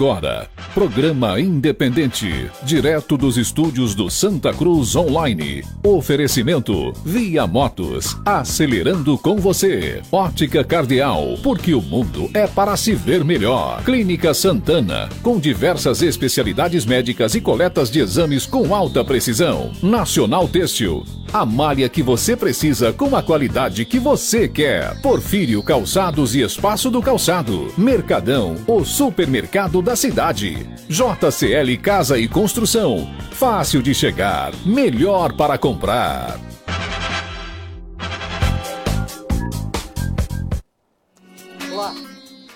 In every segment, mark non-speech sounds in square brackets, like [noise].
agora. Programa Independente, direto dos estúdios do Santa Cruz Online. Oferecimento Via Motos, acelerando com você. Ótica Cardeal, porque o mundo é para se ver melhor. Clínica Santana, com diversas especialidades médicas e coletas de exames com alta precisão. Nacional Têxtil, a malha que você precisa com a qualidade que você quer. Porfírio Calçados e Espaço do Calçado. Mercadão, o supermercado da cidade. JCL Casa e Construção. Fácil de chegar, melhor para comprar. Olá.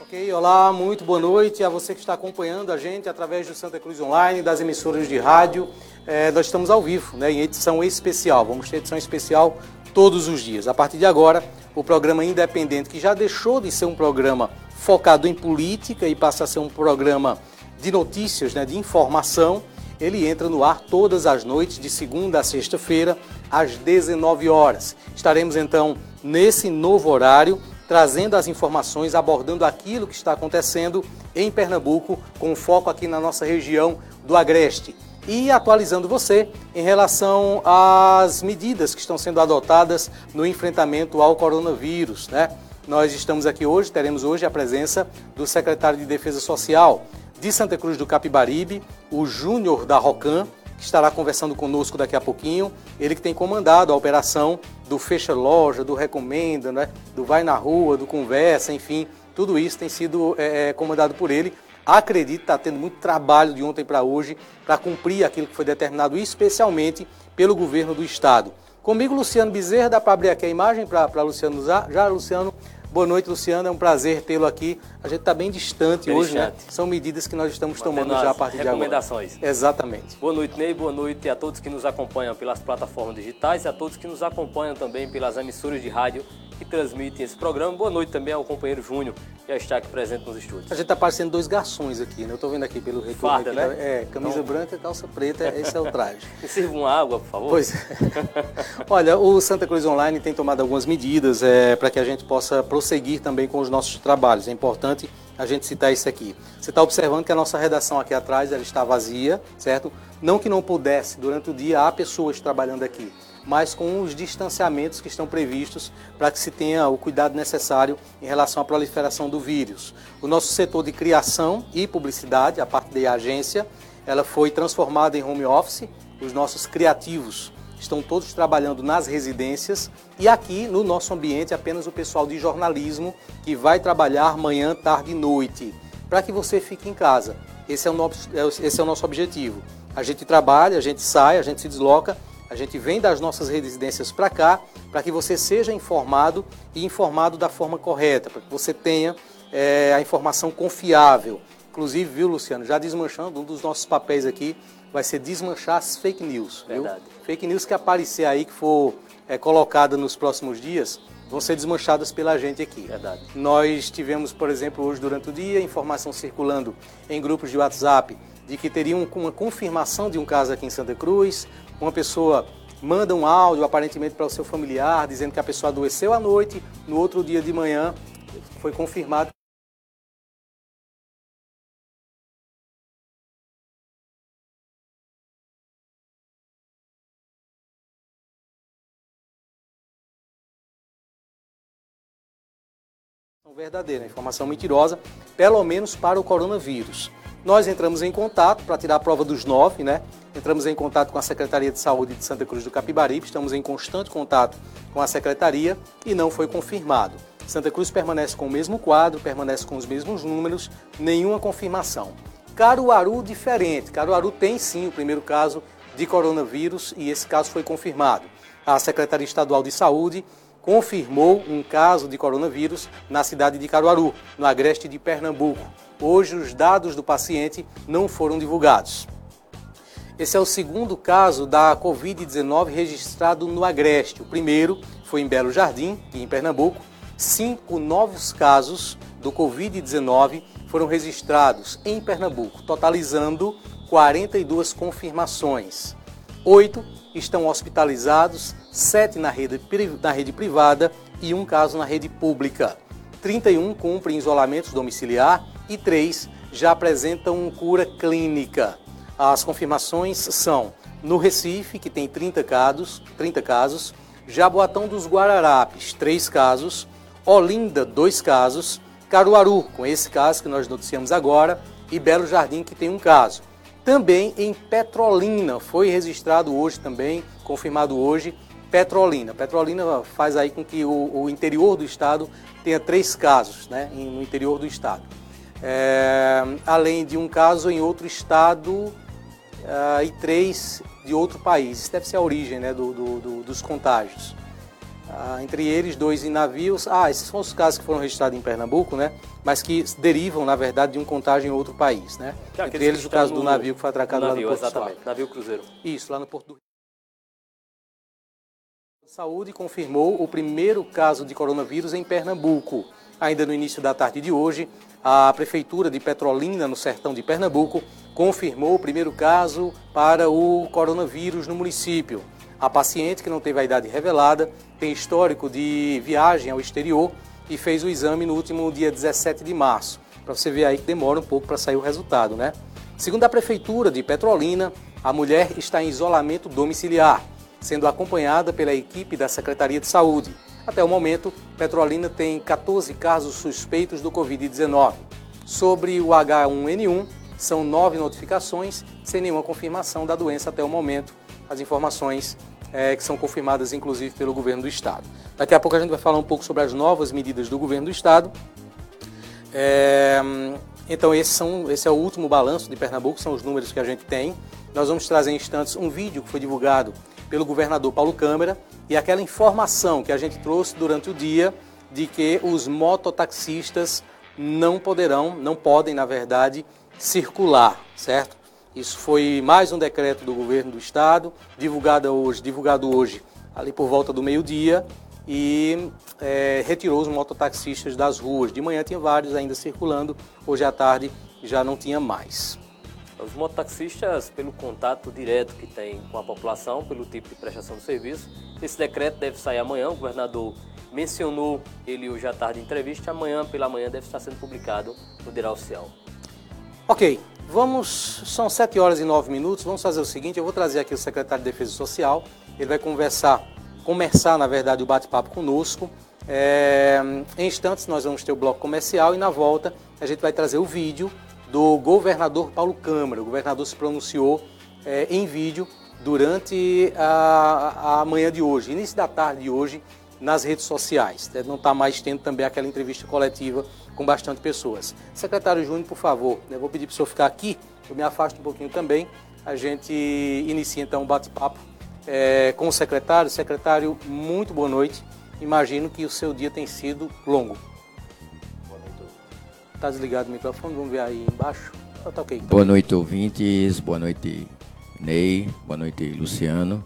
Ok, olá, muito boa noite a você que está acompanhando a gente através do Santa Cruz Online, das emissoras de rádio. É, nós estamos ao vivo, né, em edição especial. Vamos ter edição especial todos os dias. A partir de agora, o programa Independente, que já deixou de ser um programa focado em política e passa a ser um programa de notícias, né, de informação, ele entra no ar todas as noites, de segunda a sexta-feira, às 19 horas. Estaremos então nesse novo horário, trazendo as informações, abordando aquilo que está acontecendo em Pernambuco, com foco aqui na nossa região do Agreste e atualizando você em relação às medidas que estão sendo adotadas no enfrentamento ao coronavírus. Né? Nós estamos aqui hoje, teremos hoje a presença do secretário de Defesa Social de Santa Cruz do Capibaribe, o Júnior da Rocan, que estará conversando conosco daqui a pouquinho. Ele que tem comandado a operação do Fecha Loja, do Recomenda, né? do Vai na Rua, do Conversa, enfim, tudo isso tem sido é, comandado por ele acredito que está tendo muito trabalho de ontem para hoje para cumprir aquilo que foi determinado, especialmente pelo governo do Estado. Comigo, Luciano Bezerra, dá para abrir aqui a imagem para Luciano usar. Já, Luciano, boa noite, Luciano, é um prazer tê-lo aqui. A gente está bem distante bem hoje, né? distante. né? São medidas que nós estamos tomando já a partir de agora. Recomendações. Exatamente. Boa noite, Ney, boa noite a todos que nos acompanham pelas plataformas digitais e a todos que nos acompanham também pelas emissoras de rádio que transmitem esse programa. Boa noite também ao companheiro Júnior, que já está aqui presente nos estúdios. A gente está parecendo dois garçons aqui, né? Eu estou vendo aqui pelo retorno. Farda, aqui, né? É, camisa então... branca, calça preta, esse é o traje. [laughs] Me sirva uma água, por favor. Pois é. [laughs] Olha, o Santa Cruz Online tem tomado algumas medidas é, para que a gente possa prosseguir também com os nossos trabalhos. É importante a gente citar isso aqui. Você está observando que a nossa redação aqui atrás ela está vazia, certo? Não que não pudesse, durante o dia há pessoas trabalhando aqui mas com os distanciamentos que estão previstos para que se tenha o cuidado necessário em relação à proliferação do vírus. O nosso setor de criação e publicidade, a parte da agência, ela foi transformada em home office. Os nossos criativos estão todos trabalhando nas residências e aqui no nosso ambiente apenas o pessoal de jornalismo que vai trabalhar manhã, tarde e noite, para que você fique em casa. Esse é, o nosso, esse é o nosso objetivo. A gente trabalha, a gente sai, a gente se desloca a gente vem das nossas residências para cá para que você seja informado e informado da forma correta, para que você tenha é, a informação confiável. Inclusive, viu, Luciano, já desmanchando, um dos nossos papéis aqui vai ser desmanchar as fake news. Verdade. Viu? Fake news que aparecer aí, que for é, colocada nos próximos dias, vão ser desmanchadas pela gente aqui. Verdade. Nós tivemos, por exemplo, hoje durante o dia, informação circulando em grupos de WhatsApp de que teriam uma confirmação de um caso aqui em Santa Cruz, uma pessoa manda um áudio aparentemente para o seu familiar dizendo que a pessoa adoeceu à noite, no outro dia de manhã foi confirmado verdadeira, informação mentirosa, pelo menos para o coronavírus. Nós entramos em contato para tirar a prova dos nove, né? Entramos em contato com a Secretaria de Saúde de Santa Cruz do Capibaribe, estamos em constante contato com a Secretaria e não foi confirmado. Santa Cruz permanece com o mesmo quadro, permanece com os mesmos números, nenhuma confirmação. Caruaru diferente. Caruaru tem sim o primeiro caso de coronavírus e esse caso foi confirmado. A Secretaria Estadual de Saúde confirmou um caso de coronavírus na cidade de Caruaru, no agreste de Pernambuco. Hoje, os dados do paciente não foram divulgados. Esse é o segundo caso da Covid-19 registrado no Agreste. O primeiro foi em Belo Jardim, em Pernambuco. Cinco novos casos do Covid-19 foram registrados em Pernambuco, totalizando 42 confirmações. Oito estão hospitalizados, sete na rede, na rede privada e um caso na rede pública. 31 cumprem isolamento domiciliar e três já apresentam cura clínica. As confirmações são no Recife, que tem 30 casos, 30 casos, Jaboatão dos Guararapes, 3 casos, Olinda, 2 casos, Caruaru, com esse caso que nós noticiamos agora, e Belo Jardim, que tem um caso. Também em Petrolina, foi registrado hoje também, confirmado hoje, Petrolina. Petrolina faz aí com que o, o interior do estado tenha três casos né, no interior do estado. É, além de um caso em outro estado uh, e três de outro país. Isso deve ser a origem né, do, do, do, dos contágios. Uh, entre eles, dois em navios. Ah, esses são os casos que foram registrados em Pernambuco, né? Mas que derivam, na verdade, de um contágio em outro país, né? É, entre eles, o caso do navio que foi atracado navio, lá no Porto Exatamente, navio Cruzeiro. Isso, lá no Porto do Rio. Saúde confirmou o primeiro caso de coronavírus em Pernambuco. Ainda no início da tarde de hoje, a Prefeitura de Petrolina, no sertão de Pernambuco, confirmou o primeiro caso para o coronavírus no município. A paciente, que não teve a idade revelada, tem histórico de viagem ao exterior e fez o exame no último dia 17 de março. Para você ver aí que demora um pouco para sair o resultado, né? Segundo a Prefeitura de Petrolina, a mulher está em isolamento domiciliar sendo acompanhada pela equipe da Secretaria de Saúde. Até o momento, Petrolina tem 14 casos suspeitos do Covid-19. Sobre o H1N1, são nove notificações, sem nenhuma confirmação da doença até o momento. As informações é, que são confirmadas, inclusive, pelo governo do Estado. Daqui a pouco a gente vai falar um pouco sobre as novas medidas do governo do Estado. É, então, são, esse é o último balanço de Pernambuco, são os números que a gente tem. Nós vamos trazer em instantes um vídeo que foi divulgado pelo governador Paulo Câmara e aquela informação que a gente trouxe durante o dia de que os mototaxistas não poderão, não podem, na verdade, circular, certo? Isso foi mais um decreto do governo do estado, divulgado hoje, divulgado hoje ali por volta do meio-dia, e é, retirou os mototaxistas das ruas. De manhã tinha vários ainda circulando, hoje à tarde já não tinha mais. Os mototaxistas, pelo contato direto que tem com a população, pelo tipo de prestação de serviço, esse decreto deve sair amanhã. O governador mencionou ele hoje à tarde em entrevista. Amanhã, pela manhã, deve estar sendo publicado no Diário Oficial. Ok, vamos. São 7 horas e 9 minutos. Vamos fazer o seguinte: eu vou trazer aqui o secretário de Defesa Social. Ele vai conversar, começar, na verdade, o bate-papo conosco. É, em instantes, nós vamos ter o bloco comercial e na volta a gente vai trazer o vídeo do governador Paulo Câmara. O governador se pronunciou é, em vídeo durante a, a manhã de hoje, início da tarde de hoje, nas redes sociais. Não está mais tendo também aquela entrevista coletiva com bastante pessoas. Secretário Júnior, por favor, vou pedir para o senhor ficar aqui, eu me afasto um pouquinho também. A gente inicia então um bate-papo é, com o secretário. Secretário, muito boa noite. Imagino que o seu dia tem sido longo. Está desligado o microfone, vamos ver aí embaixo. Tá okay, tá boa noite, ouvintes. Boa noite, Ney. Boa noite, Luciano.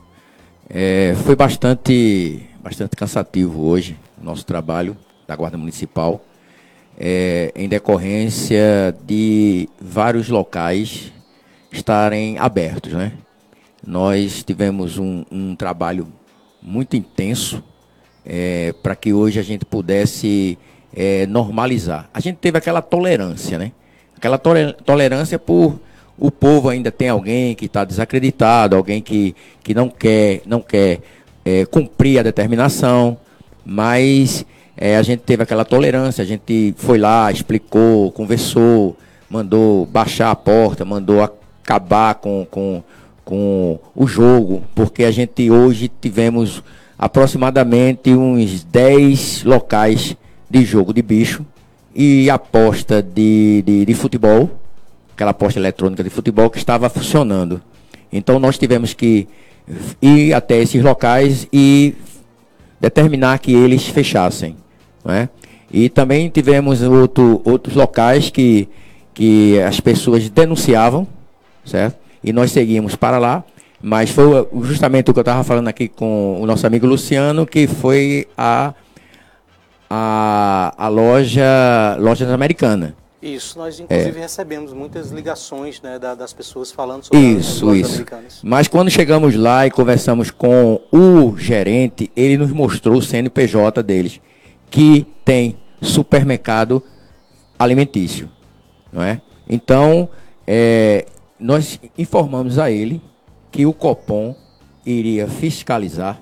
É, foi bastante, bastante cansativo hoje o nosso trabalho da Guarda Municipal, é, em decorrência de vários locais estarem abertos. Né? Nós tivemos um, um trabalho muito intenso é, para que hoje a gente pudesse é, normalizar. A gente teve aquela tolerância, né? Aquela tolerância por o povo ainda tem alguém que está desacreditado, alguém que, que não quer, não quer é, cumprir a determinação, mas é, a gente teve aquela tolerância, a gente foi lá, explicou, conversou, mandou baixar a porta, mandou acabar com, com, com o jogo, porque a gente hoje tivemos aproximadamente uns 10 locais de jogo de bicho e aposta de, de, de futebol, aquela aposta eletrônica de futebol que estava funcionando. Então nós tivemos que ir até esses locais e determinar que eles fechassem. Não é? E também tivemos outro, outros locais que, que as pessoas denunciavam, certo? E nós seguimos para lá, mas foi justamente o que eu estava falando aqui com o nosso amigo Luciano, que foi a a, a loja Lojas Americana. Isso, nós inclusive é. recebemos muitas ligações né, da, das pessoas falando sobre isso, as lojas isso. americanas. Mas quando chegamos lá e conversamos com o gerente, ele nos mostrou o CNPJ deles, que tem supermercado alimentício, não é? Então, é, nós informamos a ele que o Copom iria fiscalizar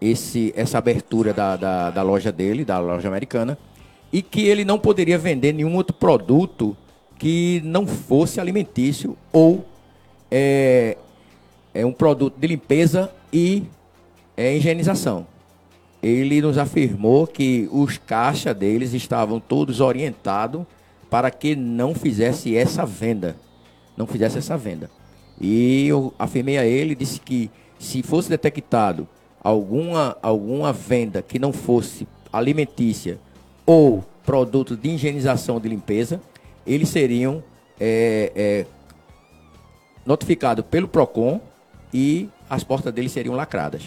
esse, essa abertura da, da, da loja dele, da loja americana, e que ele não poderia vender nenhum outro produto que não fosse alimentício ou é, é um produto de limpeza e é, higienização. Ele nos afirmou que os caixas deles estavam todos orientados para que não fizesse essa venda. Não fizesse essa venda. E eu afirmei a ele, disse que se fosse detectado alguma, alguma venda que não fosse alimentícia ou produto de higienização de limpeza, eles seriam é, é, notificados pelo PROCON e as portas deles seriam lacradas.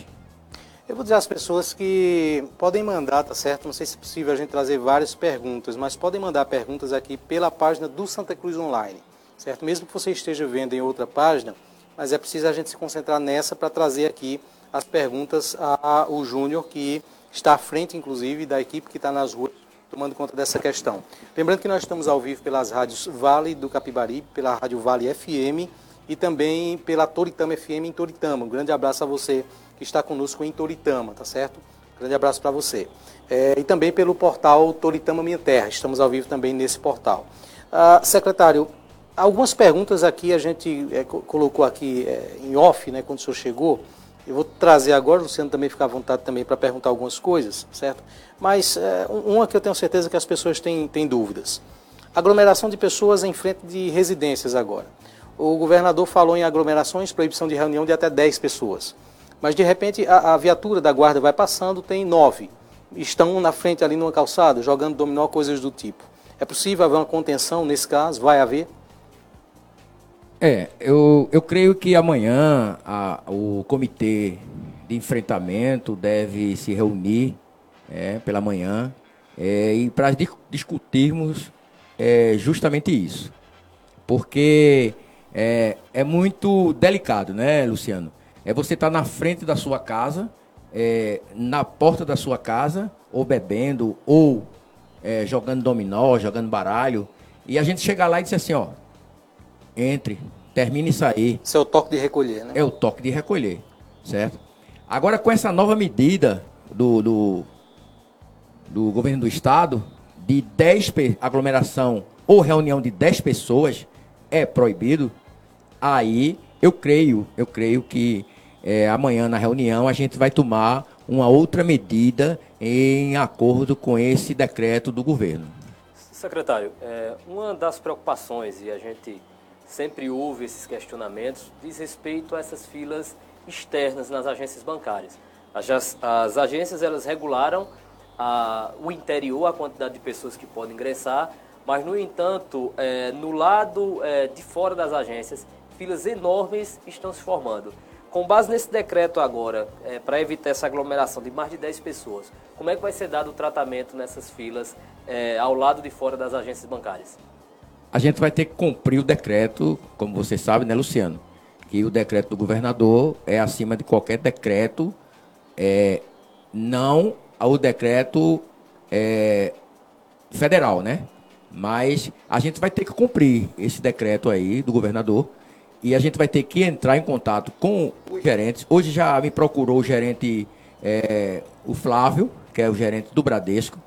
Eu vou dizer às pessoas que podem mandar, tá certo? Não sei se é possível a gente trazer várias perguntas, mas podem mandar perguntas aqui pela página do Santa Cruz Online, certo? Mesmo que você esteja vendo em outra página, mas é preciso a gente se concentrar nessa para trazer aqui as perguntas ao Júnior, que está à frente, inclusive, da equipe que está nas ruas tomando conta dessa questão. Lembrando que nós estamos ao vivo pelas rádios Vale do Capibari, pela Rádio Vale FM e também pela Toritama FM em Toritama. Um grande abraço a você que está conosco em Toritama, tá certo? Grande abraço para você. É, e também pelo portal Toritama Minha Terra, estamos ao vivo também nesse portal. Ah, secretário, algumas perguntas aqui a gente é, colocou aqui é, em off, né, quando o senhor chegou. Eu vou trazer agora, Luciano também fica à vontade também para perguntar algumas coisas, certo? Mas é, uma que eu tenho certeza que as pessoas têm, têm dúvidas. Aglomeração de pessoas em frente de residências agora. O governador falou em aglomerações, proibição de reunião de até 10 pessoas. Mas de repente a, a viatura da guarda vai passando, tem nove. Estão na frente ali numa calçada, jogando dominó, coisas do tipo. É possível haver uma contenção nesse caso? Vai haver? É, eu, eu creio que amanhã a, o comitê de enfrentamento deve se reunir é, pela manhã é, e para discutirmos é, justamente isso. Porque é, é muito delicado, né, Luciano? É você estar tá na frente da sua casa, é, na porta da sua casa, ou bebendo, ou é, jogando dominó, jogando baralho, e a gente chegar lá e dizer assim, ó, entre, termine e sair. Isso é o toque de recolher, né? É o toque de recolher, certo? Agora com essa nova medida do, do, do governo do estado, de 10 aglomeração ou reunião de 10 pessoas é proibido, aí eu creio, eu creio que é, amanhã na reunião a gente vai tomar uma outra medida em acordo com esse decreto do governo. Secretário, é, uma das preocupações, e a gente sempre ouve esses questionamentos, diz respeito a essas filas externas nas agências bancárias. As, as agências elas regularam a, o interior, a quantidade de pessoas que podem ingressar, mas, no entanto, é, no lado é, de fora das agências, filas enormes estão se formando. Com base nesse decreto agora, é, para evitar essa aglomeração de mais de 10 pessoas, como é que vai ser dado o tratamento nessas filas é, ao lado de fora das agências bancárias? A gente vai ter que cumprir o decreto, como você sabe, né, Luciano? Que o decreto do governador é acima de qualquer decreto, é, não ao decreto é, federal, né? Mas a gente vai ter que cumprir esse decreto aí do governador e a gente vai ter que entrar em contato com os gerentes. Hoje já me procurou o gerente, é, o Flávio, que é o gerente do Bradesco,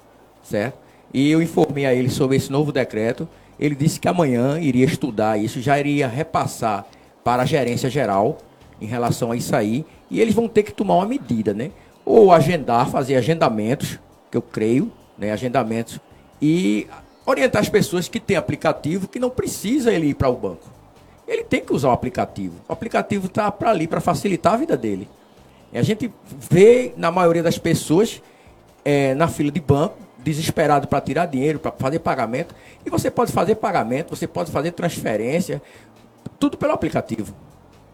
certo? E eu informei a ele sobre esse novo decreto. Ele disse que amanhã iria estudar isso, já iria repassar para a gerência geral em relação a isso aí. E eles vão ter que tomar uma medida, né? Ou agendar, fazer agendamentos, que eu creio, né? Agendamentos. E orientar as pessoas que têm aplicativo que não precisa ele ir para o banco ele tem que usar o aplicativo. O aplicativo está para ali, para facilitar a vida dele. E a gente vê, na maioria das pessoas, é, na fila de banco, desesperado para tirar dinheiro, para fazer pagamento. E você pode fazer pagamento, você pode fazer transferência, tudo pelo aplicativo.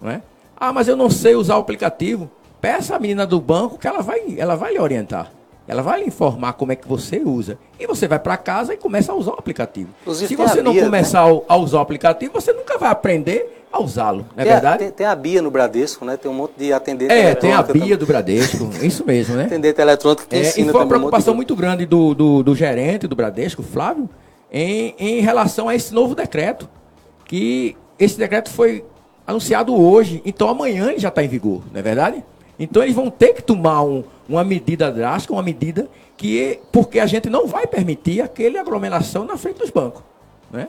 Não é? Ah, mas eu não sei usar o aplicativo. Peça a menina do banco que ela vai, ela vai lhe orientar. Ela vai lhe informar como é que você usa. E você vai para casa e começa a usar o aplicativo. Inclusive, Se você não Bia, começar né? a usar o aplicativo, você nunca vai aprender a usá-lo, não é tem verdade? A, tem, tem, a Bia no Bradesco, né? Tem um monte de atendente É, tem a Bia do Bradesco, isso mesmo, né? [laughs] Atendente eletrônico que é, ensina E foi uma preocupação um muito grande do, do, do, gerente do Bradesco, Flávio, em, em relação a esse novo decreto, que esse decreto foi anunciado hoje, então amanhã ele já está em vigor, não é verdade? Então eles vão ter que tomar um, uma medida drástica, uma medida que, porque a gente não vai permitir aquele aglomeração na frente dos bancos, né?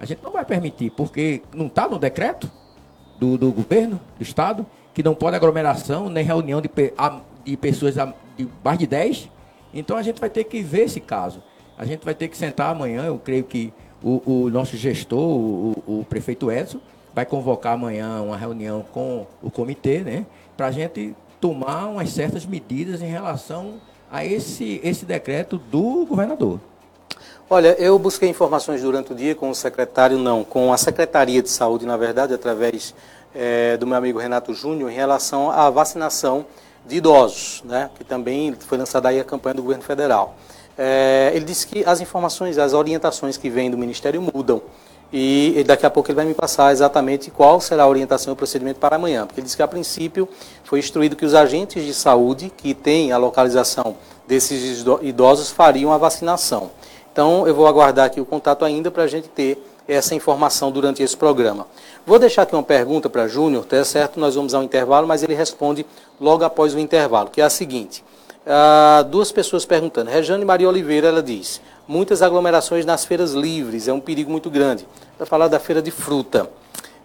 A gente não vai permitir, porque não está no decreto do, do governo, do Estado, que não pode aglomeração nem reunião de, de pessoas de mais de 10. Então a gente vai ter que ver esse caso. A gente vai ter que sentar amanhã, eu creio que o, o nosso gestor, o, o, prefeito Edson, vai convocar amanhã uma reunião com o comitê, né? Para a gente tomar umas certas medidas em relação a esse, esse decreto do governador. Olha, eu busquei informações durante o dia com o secretário, não, com a Secretaria de Saúde, na verdade, através é, do meu amigo Renato Júnior, em relação à vacinação de idosos, né, que também foi lançada aí a campanha do governo federal. É, ele disse que as informações, as orientações que vêm do Ministério mudam. E daqui a pouco ele vai me passar exatamente qual será a orientação e o procedimento para amanhã. Porque ele disse que, a princípio, foi instruído que os agentes de saúde que têm a localização desses idosos fariam a vacinação. Então, eu vou aguardar aqui o contato ainda para a gente ter essa informação durante esse programa. Vou deixar aqui uma pergunta para Júnior, tá certo? Nós vamos ao intervalo, mas ele responde logo após o intervalo, que é a seguinte. Uh, duas pessoas perguntando. Rejane Maria Oliveira, ela diz, muitas aglomerações nas feiras livres, é um perigo muito grande. Para falar da feira de fruta.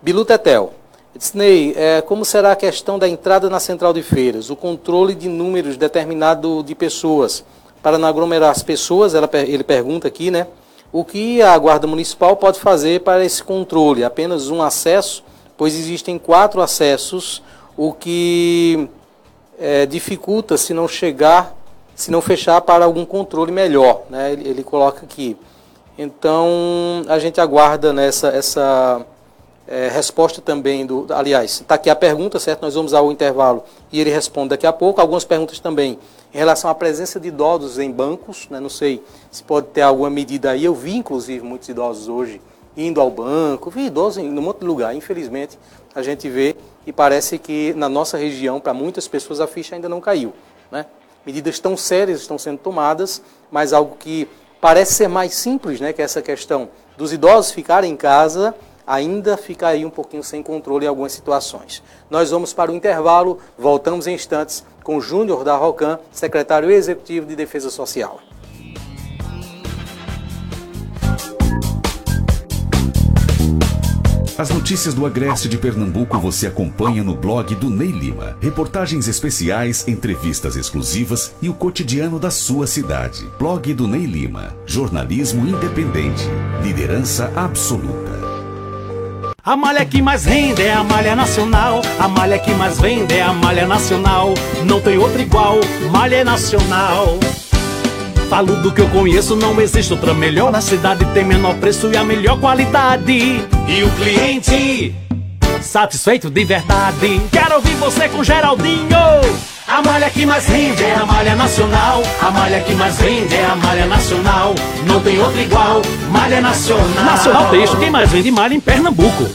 Bilu Tetel, Disney, é, como será a questão da entrada na central de feiras, o controle de números determinado de pessoas? para não aglomerar as pessoas, ela, ele pergunta aqui, né? O que a Guarda Municipal pode fazer para esse controle? Apenas um acesso, pois existem quatro acessos, o que é, dificulta se não chegar, se não fechar para algum controle melhor, né? Ele, ele coloca aqui. Então, a gente aguarda nessa essa é, resposta também do. Aliás, está aqui a pergunta, certo? Nós vamos ao intervalo e ele responde daqui a pouco. Algumas perguntas também em relação à presença de idosos em bancos, né? não sei se pode ter alguma medida aí. Eu vi, inclusive, muitos idosos hoje indo ao banco, vi idosos em um monte de lugar. Infelizmente, a gente vê e parece que na nossa região, para muitas pessoas, a ficha ainda não caiu. Né? Medidas tão sérias estão sendo tomadas, mas algo que parece ser mais simples, né? que é essa questão dos idosos ficarem em casa ainda fica aí um pouquinho sem controle em algumas situações. Nós vamos para o intervalo, voltamos em instantes com Júnior da Rocan, secretário executivo de Defesa Social. As notícias do Agreste de Pernambuco você acompanha no blog do Ney Lima. Reportagens especiais, entrevistas exclusivas e o cotidiano da sua cidade. Blog do Ney Lima. Jornalismo independente. Liderança absoluta. A malha que mais rende é a malha nacional. A malha que mais vende é a malha nacional. Não tem outra igual, malha nacional. Falo do que eu conheço, não existe outra melhor. Na cidade tem menor preço e a melhor qualidade. E o cliente satisfeito de verdade. Quero ouvir você com Geraldinho. A malha que mais rende é a malha nacional. A malha que mais vende é a malha nacional. Não tem outra igual, malha nacional. Nacional Texto, quem mais vende malha em Pernambuco.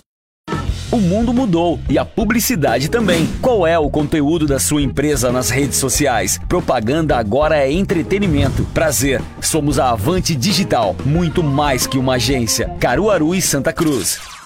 O mundo mudou e a publicidade também. Qual é o conteúdo da sua empresa nas redes sociais? Propaganda agora é entretenimento. Prazer, somos a Avante Digital, muito mais que uma agência. Caruaru e Santa Cruz.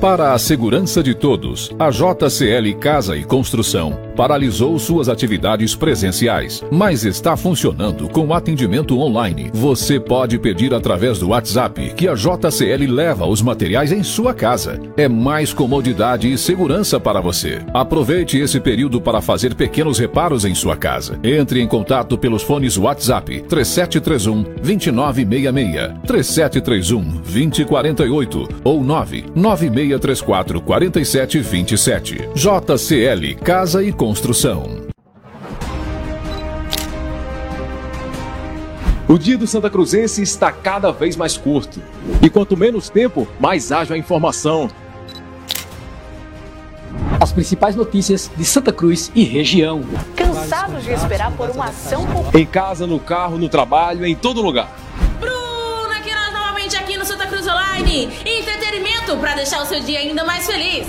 Para a segurança de todos, a JCL Casa e Construção paralisou suas atividades presenciais, mas está funcionando com atendimento online. Você pode pedir através do WhatsApp que a JCL leva os materiais em sua casa. É mais comodidade e segurança para você. Aproveite esse período para fazer pequenos reparos em sua casa. Entre em contato pelos fones WhatsApp 3731 2966, 3731 2048 ou 996 3634 4727. JCL Casa e Construção. O dia do Santa Cruzense está cada vez mais curto. E quanto menos tempo, mais ágil a informação. As principais notícias de Santa Cruz e região. Cansados de esperar por uma ação Em casa, no carro, no trabalho, em todo lugar. Bruna, aqui nós novamente aqui no Santa Cruz Online para deixar o seu dia ainda mais feliz.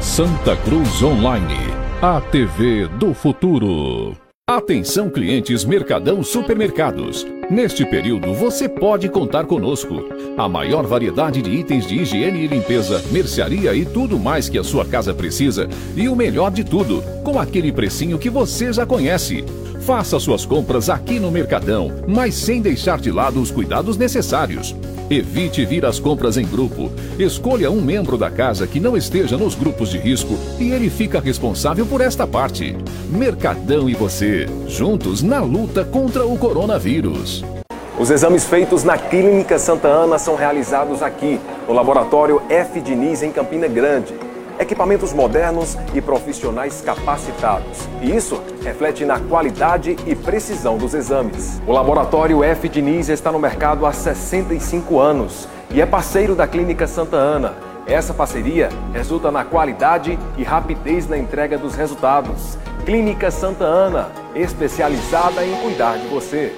Santa Cruz Online, a TV do futuro. Atenção clientes Mercadão Supermercados. Neste período você pode contar conosco. A maior variedade de itens de higiene e limpeza, mercearia e tudo mais que a sua casa precisa. E o melhor de tudo, com aquele precinho que você já conhece. Faça suas compras aqui no Mercadão, mas sem deixar de lado os cuidados necessários. Evite vir às compras em grupo. Escolha um membro da casa que não esteja nos grupos de risco e ele fica responsável por esta parte. Mercadão e você, juntos na luta contra o coronavírus. Os exames feitos na Clínica Santa Ana são realizados aqui, no Laboratório F. Diniz, em Campina Grande equipamentos modernos e profissionais capacitados. E isso reflete na qualidade e precisão dos exames. O laboratório F. Diniz está no mercado há 65 anos e é parceiro da Clínica Santa Ana. Essa parceria resulta na qualidade e rapidez na entrega dos resultados. Clínica Santa Ana, especializada em cuidar de você.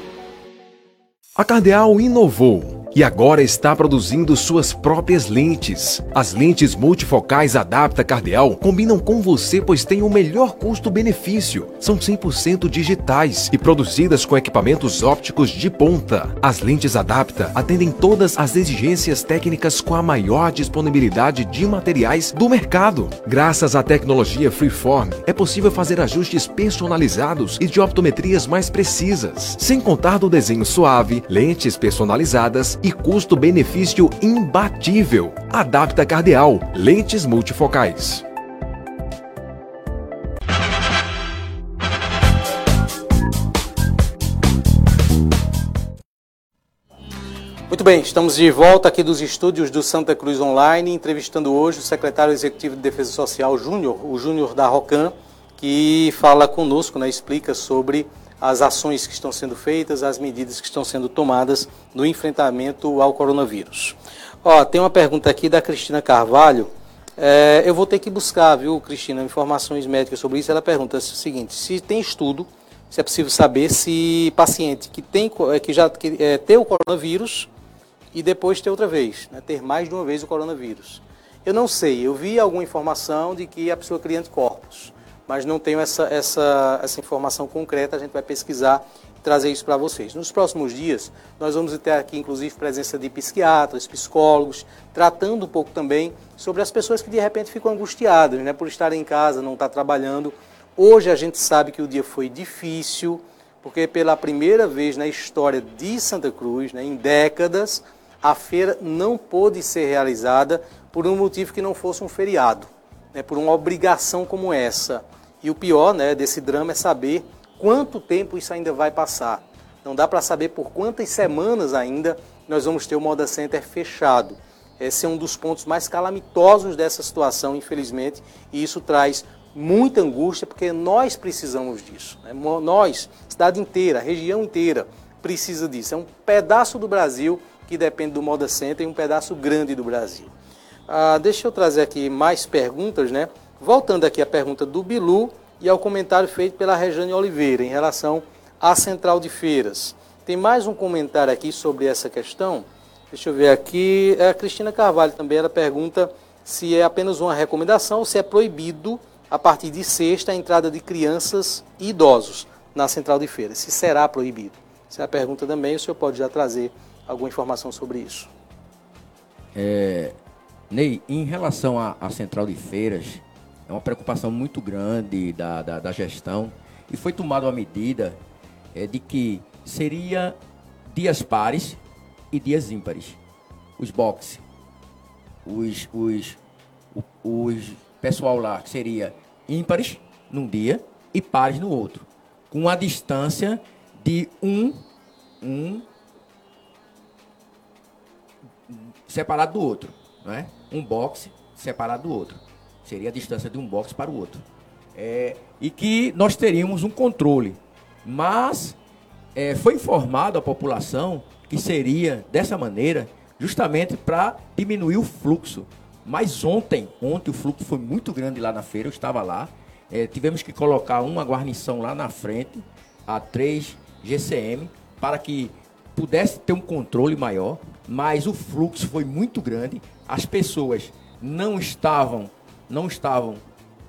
A Cardeal inovou e agora está produzindo suas próprias lentes. As lentes multifocais Adapta Cardeal combinam com você pois têm o melhor custo-benefício. São 100% digitais e produzidas com equipamentos ópticos de ponta. As lentes Adapta atendem todas as exigências técnicas com a maior disponibilidade de materiais do mercado. Graças à tecnologia Freeform, é possível fazer ajustes personalizados e de optometrias mais precisas, sem contar do desenho suave, lentes personalizadas e custo-benefício imbatível. Adapta Cardeal, lentes multifocais. Muito bem, estamos de volta aqui dos estúdios do Santa Cruz Online, entrevistando hoje o secretário executivo de Defesa Social Júnior, o Júnior da Rocan, que fala conosco, né, explica sobre as ações que estão sendo feitas, as medidas que estão sendo tomadas no enfrentamento ao coronavírus. Ó, tem uma pergunta aqui da Cristina Carvalho. É, eu vou ter que buscar, viu, Cristina, informações médicas sobre isso. Ela pergunta o seguinte: se tem estudo, se é possível saber se paciente que tem é, que já que, é, tem o coronavírus e depois ter outra vez, né, ter mais de uma vez o coronavírus. Eu não sei, eu vi alguma informação de que a pessoa cria anticorpos mas não tenho essa, essa, essa informação concreta, a gente vai pesquisar e trazer isso para vocês. Nos próximos dias, nós vamos ter aqui, inclusive, presença de psiquiatras, psicólogos, tratando um pouco também sobre as pessoas que de repente ficam angustiadas, né, por estarem em casa, não estar trabalhando. Hoje a gente sabe que o dia foi difícil, porque pela primeira vez na história de Santa Cruz, né, em décadas, a feira não pôde ser realizada por um motivo que não fosse um feriado, né, por uma obrigação como essa. E o pior né, desse drama é saber quanto tempo isso ainda vai passar. Não dá para saber por quantas semanas ainda nós vamos ter o Moda Center fechado. Esse é um dos pontos mais calamitosos dessa situação, infelizmente, e isso traz muita angústia, porque nós precisamos disso. Né? Nós, cidade inteira, região inteira, precisa disso. É um pedaço do Brasil que depende do Moda Center e um pedaço grande do Brasil. Ah, deixa eu trazer aqui mais perguntas, né? Voltando aqui à pergunta do Bilu e ao comentário feito pela Rejane Oliveira em relação à central de feiras. Tem mais um comentário aqui sobre essa questão. Deixa eu ver aqui. É a Cristina Carvalho também, ela pergunta se é apenas uma recomendação ou se é proibido, a partir de sexta, a entrada de crianças e idosos na central de feiras. Se será proibido. Essa é a pergunta também, o senhor pode já trazer alguma informação sobre isso. É, Ney, em relação à, à central de feiras, é uma preocupação muito grande da, da, da gestão e foi tomada uma medida é, de que seria dias pares e dias ímpares. Os boxes, os, os, os, os pessoal lá que seria ímpares num dia e pares no outro, com a distância de um, um separado do outro, não é? Um boxe separado do outro. Seria a distância de um box para o outro. É, e que nós teríamos um controle. Mas é, foi informado à população que seria dessa maneira, justamente para diminuir o fluxo. Mas ontem, ontem o fluxo foi muito grande lá na feira, eu estava lá. É, tivemos que colocar uma guarnição lá na frente, a 3 GCM, para que pudesse ter um controle maior. Mas o fluxo foi muito grande, as pessoas não estavam não estavam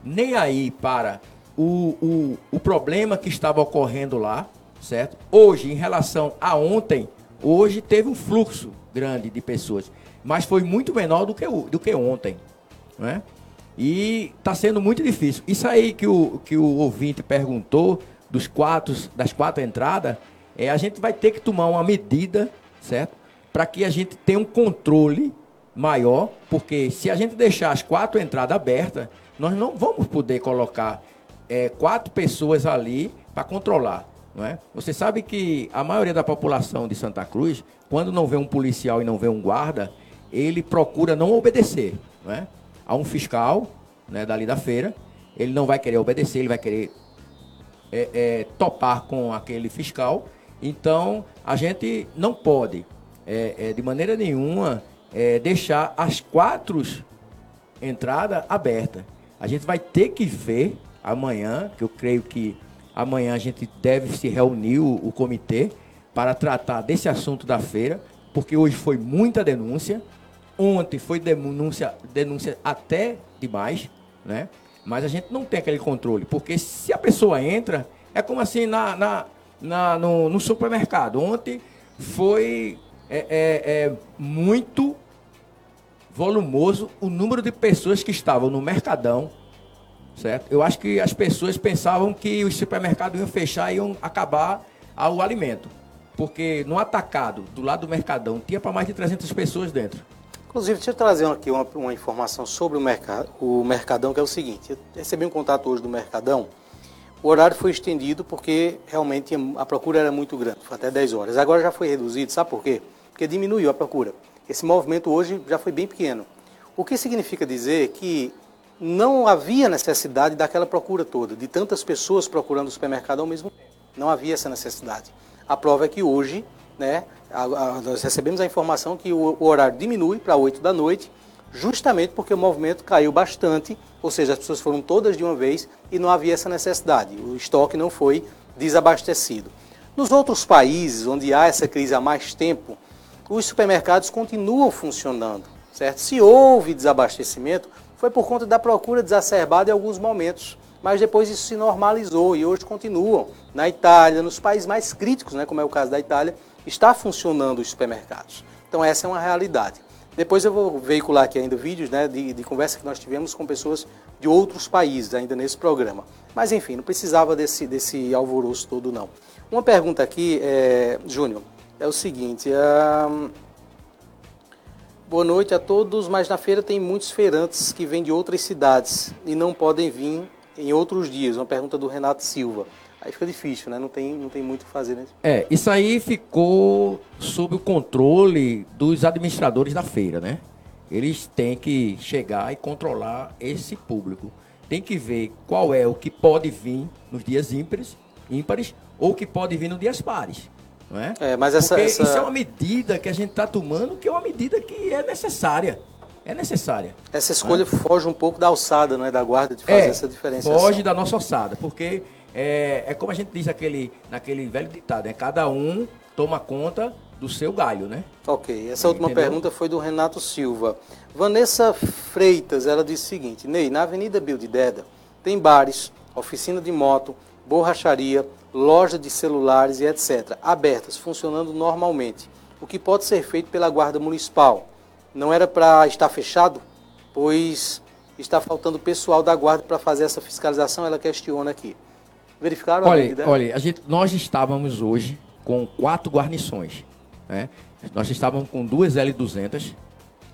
nem aí para o, o, o problema que estava ocorrendo lá, certo? Hoje, em relação a ontem, hoje teve um fluxo grande de pessoas, mas foi muito menor do que, do que ontem, né? E está sendo muito difícil. Isso aí que o, que o ouvinte perguntou, dos quatro, das quatro entradas, é, a gente vai ter que tomar uma medida, certo? Para que a gente tenha um controle maior, porque se a gente deixar as quatro entradas abertas, nós não vamos poder colocar é, quatro pessoas ali para controlar. Não é? Você sabe que a maioria da população de Santa Cruz, quando não vê um policial e não vê um guarda, ele procura não obedecer. Não é? A um fiscal né, dali da feira, ele não vai querer obedecer, ele vai querer é, é, topar com aquele fiscal. Então, a gente não pode, é, é de maneira nenhuma, é, deixar as quatro entradas abertas. A gente vai ter que ver amanhã, que eu creio que amanhã a gente deve se reunir o, o comitê para tratar desse assunto da feira, porque hoje foi muita denúncia. Ontem foi denúncia, denúncia até demais, né? Mas a gente não tem aquele controle, porque se a pessoa entra, é como assim na, na, na no, no, supermercado. Ontem foi é, é, é muito volumoso o número de pessoas que estavam no Mercadão, certo? Eu acho que as pessoas pensavam que os supermercados iam fechar e iam acabar o alimento. Porque no atacado, do lado do Mercadão, tinha para mais de 300 pessoas dentro. Inclusive, deixa eu trazer aqui uma, uma informação sobre o, mercado, o Mercadão, que é o seguinte. Eu recebi um contato hoje do Mercadão. O horário foi estendido porque realmente a procura era muito grande, foi até 10 horas. Agora já foi reduzido, sabe por quê? Porque diminuiu a procura. Esse movimento hoje já foi bem pequeno. O que significa dizer que não havia necessidade daquela procura toda, de tantas pessoas procurando o supermercado ao mesmo tempo. Não havia essa necessidade. A prova é que hoje, né, a, a, nós recebemos a informação que o, o horário diminui para 8 da noite, justamente porque o movimento caiu bastante, ou seja, as pessoas foram todas de uma vez e não havia essa necessidade. O estoque não foi desabastecido. Nos outros países onde há essa crise há mais tempo, os supermercados continuam funcionando, certo? Se houve desabastecimento, foi por conta da procura desacerbada em alguns momentos, mas depois isso se normalizou e hoje continuam. Na Itália, nos países mais críticos, né, como é o caso da Itália, está funcionando os supermercados. Então essa é uma realidade. Depois eu vou veicular aqui ainda vídeos né, de, de conversa que nós tivemos com pessoas de outros países ainda nesse programa. Mas enfim, não precisava desse, desse alvoroço todo não. Uma pergunta aqui, é, Júnior, é o seguinte. boa noite a todos, mas na feira tem muitos feirantes que vêm de outras cidades e não podem vir em outros dias. Uma pergunta do Renato Silva. Aí fica difícil, né? Não tem, não tem muito o que fazer, né? É, isso aí ficou sob o controle dos administradores da feira, né? Eles têm que chegar e controlar esse público. Tem que ver qual é o que pode vir nos dias ímpares, ímpares ou que pode vir nos dias pares. É? é mas essa, Porque essa... isso é uma medida que a gente está tomando que é uma medida que é necessária. É necessária. Essa escolha é? foge um pouco da alçada, não é? Da guarda de fazer é, essa diferença. Foge da nossa alçada, porque é, é como a gente diz aquele, naquele velho ditado, né? Cada um toma conta do seu galho, né? Ok. Essa última Entendeu? pergunta foi do Renato Silva. Vanessa Freitas, ela disse o seguinte, Ney, na Avenida Bildededa tem bares, oficina de moto, borracharia, loja de celulares e etc., abertas, funcionando normalmente. O que pode ser feito pela Guarda Municipal? Não era para estar fechado? Pois está faltando pessoal da Guarda para fazer essa fiscalização, ela questiona aqui. Verificaram olha, a Olha, a gente, nós estávamos hoje com quatro guarnições. Né? Nós estávamos com duas L200,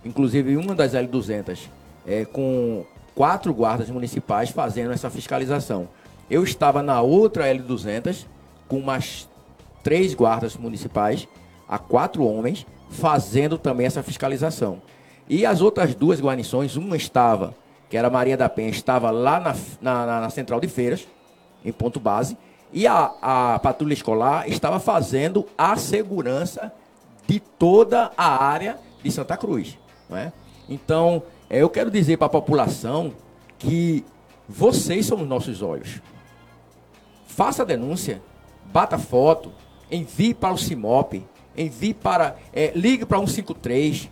inclusive uma das L200 é, com quatro guardas municipais fazendo essa fiscalização. Eu estava na outra L200 com umas três guardas municipais, a quatro homens, fazendo também essa fiscalização. E as outras duas guarnições, uma estava, que era Maria da Penha, estava lá na, na, na central de feiras, em ponto base, e a, a patrulha escolar estava fazendo a segurança de toda a área de Santa Cruz. Não é? Então, é, eu quero dizer para a população que vocês são os nossos olhos faça a denúncia, bata foto, envie para o CIMOP, envie para. É, ligue para 153,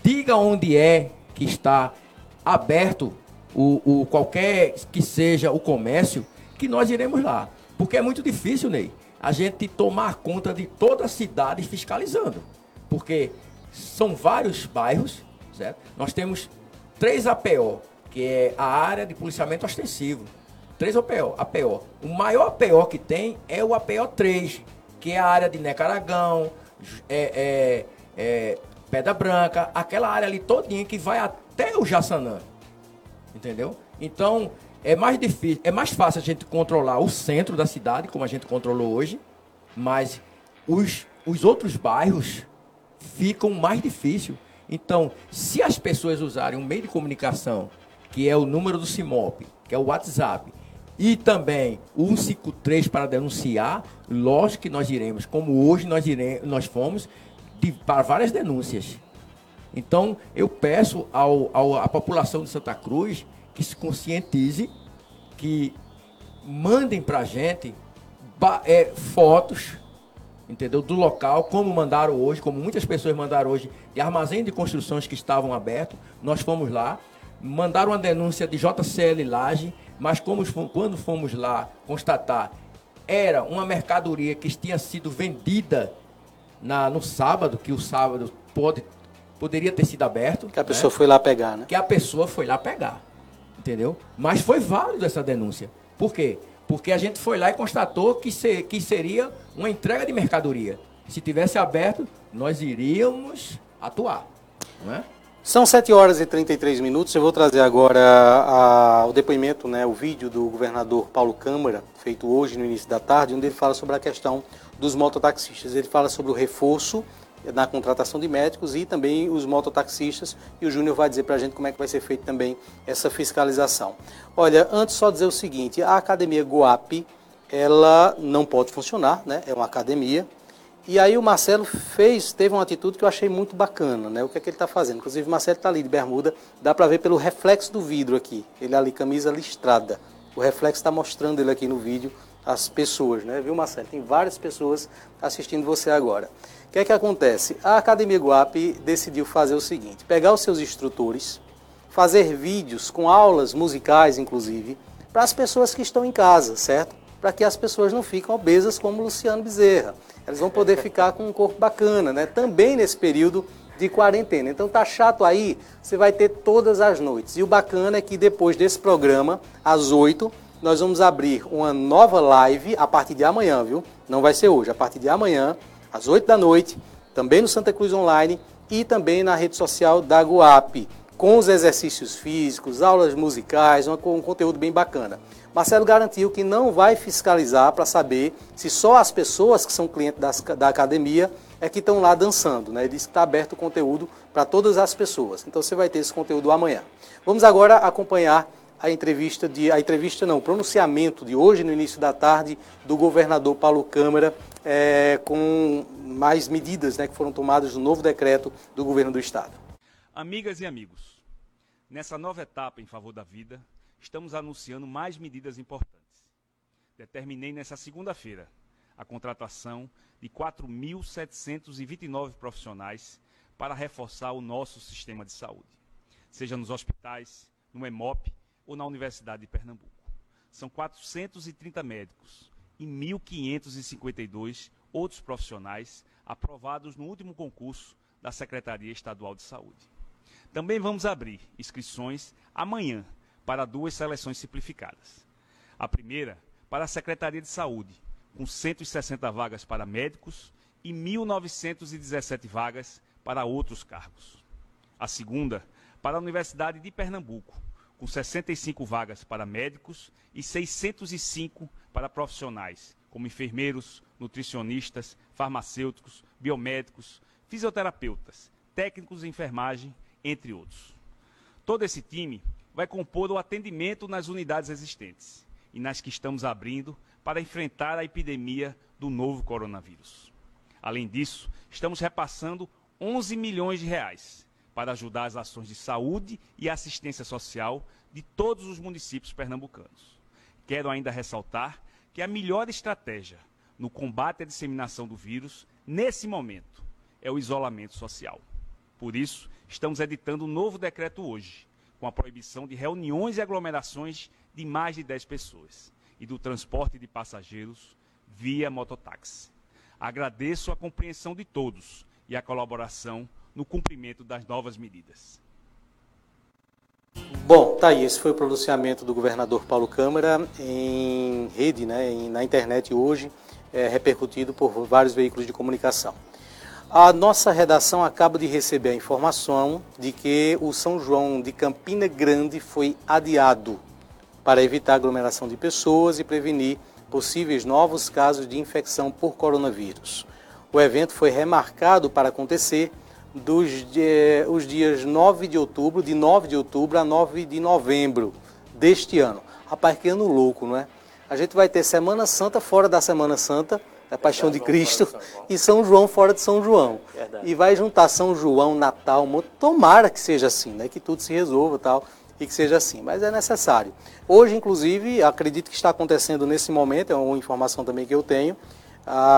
diga onde é que está aberto o, o qualquer que seja o comércio, que nós iremos lá. Porque é muito difícil, Ney, a gente tomar conta de toda a cidade fiscalizando. Porque são vários bairros, certo? Nós temos três APO, que é a área de policiamento ostensivo. Três APO, APO. O maior APO que tem é o APO 3, que é a área de Necaragão, é, é, é, Pedra Branca, aquela área ali todinha que vai até o Jaçanã. Entendeu? Então, é mais difícil, é mais fácil a gente controlar o centro da cidade, como a gente controlou hoje, mas os, os outros bairros ficam mais difícil. Então, se as pessoas usarem um meio de comunicação, que é o número do CIMOP, que é o WhatsApp, e também o 153 para denunciar, lógico que nós iremos, como hoje nós, iremos, nós fomos, de, para várias denúncias. Então, eu peço ao, ao, à população de Santa Cruz que se conscientize, que mandem para a gente é, fotos, entendeu? Do local, como mandaram hoje, como muitas pessoas mandaram hoje, de armazém de construções que estavam abertos. Nós fomos lá, mandaram uma denúncia de JCL Laje, mas como, quando fomos lá constatar, era uma mercadoria que tinha sido vendida na, no sábado, que o sábado pode poderia ter sido aberto. Que a pessoa né? foi lá pegar, né? Que a pessoa foi lá pegar. Entendeu? Mas foi válido essa denúncia. Por quê? Porque a gente foi lá e constatou que, que seria uma entrega de mercadoria. Se tivesse aberto, nós iríamos atuar. Não é? São 7 horas e 33 minutos. Eu vou trazer agora a, o depoimento, né, o vídeo do governador Paulo Câmara, feito hoje no início da tarde, onde ele fala sobre a questão dos mototaxistas. Ele fala sobre o reforço na contratação de médicos e também os mototaxistas. E o Júnior vai dizer para a gente como é que vai ser feita também essa fiscalização. Olha, antes só dizer o seguinte, a academia Guap, ela não pode funcionar, né? É uma academia. E aí o Marcelo fez, teve uma atitude que eu achei muito bacana, né? O que é que ele está fazendo? Inclusive o Marcelo está ali de bermuda, dá para ver pelo reflexo do vidro aqui. Ele ali, camisa listrada. O reflexo está mostrando ele aqui no vídeo, as pessoas, né? Viu, Marcelo? Tem várias pessoas assistindo você agora. O que é que acontece? A Academia Guap decidiu fazer o seguinte: pegar os seus instrutores, fazer vídeos com aulas musicais, inclusive, para as pessoas que estão em casa, certo? Para que as pessoas não fiquem obesas como Luciano Bezerra. Elas vão poder ficar com um corpo bacana, né? Também nesse período de quarentena. Então tá chato aí, você vai ter todas as noites. E o bacana é que depois desse programa, às 8, nós vamos abrir uma nova live a partir de amanhã, viu? Não vai ser hoje, a partir de amanhã às 8 da noite, também no Santa Cruz Online e também na rede social da Guap, com os exercícios físicos, aulas musicais, um, um conteúdo bem bacana. Marcelo garantiu que não vai fiscalizar para saber se só as pessoas que são clientes das, da academia é que estão lá dançando. Né? Ele disse que está aberto o conteúdo para todas as pessoas. Então você vai ter esse conteúdo amanhã. Vamos agora acompanhar a entrevista de a entrevista não, o pronunciamento de hoje no início da tarde do governador Paulo Câmara é, com mais medidas né, que foram tomadas no novo decreto do governo do estado. Amigas e amigos, nessa nova etapa em favor da vida, estamos anunciando mais medidas importantes. Determinei nessa segunda-feira a contratação de 4.729 profissionais para reforçar o nosso sistema de saúde, seja nos hospitais, no EMOP ou na Universidade de Pernambuco. São 430 médicos e 1.552 outros profissionais aprovados no último concurso da Secretaria Estadual de Saúde. Também vamos abrir inscrições amanhã para duas seleções simplificadas. A primeira para a Secretaria de Saúde, com 160 vagas para médicos e 1.917 vagas para outros cargos. A segunda para a Universidade de Pernambuco, com 65 vagas para médicos e 605 para profissionais, como enfermeiros, nutricionistas, farmacêuticos, biomédicos, fisioterapeutas, técnicos de enfermagem, entre outros. Todo esse time vai compor o atendimento nas unidades existentes e nas que estamos abrindo para enfrentar a epidemia do novo coronavírus. Além disso, estamos repassando 11 milhões de reais para ajudar as ações de saúde e assistência social de todos os municípios pernambucanos. Quero ainda ressaltar que a melhor estratégia no combate à disseminação do vírus, nesse momento, é o isolamento social. Por isso, estamos editando um novo decreto hoje, com a proibição de reuniões e aglomerações de mais de 10 pessoas e do transporte de passageiros via mototáxi. Agradeço a compreensão de todos e a colaboração no cumprimento das novas medidas. Bom, tá aí. Esse foi o pronunciamento do governador Paulo Câmara em rede, né, na internet hoje, é, repercutido por vários veículos de comunicação. A nossa redação acaba de receber a informação de que o São João de Campina Grande foi adiado para evitar aglomeração de pessoas e prevenir possíveis novos casos de infecção por coronavírus. O evento foi remarcado para acontecer dos os dias 9 de outubro, de 9 de outubro a 9 de novembro deste ano. Rapaz, que ano louco, não é? A gente vai ter Semana Santa fora da Semana Santa, da Paixão de Cristo, e São João fora de São João. E vai juntar São João, Natal, tomara que seja assim, né? Que tudo se resolva tal e que seja assim, mas é necessário. Hoje, inclusive, acredito que está acontecendo nesse momento, é uma informação também que eu tenho,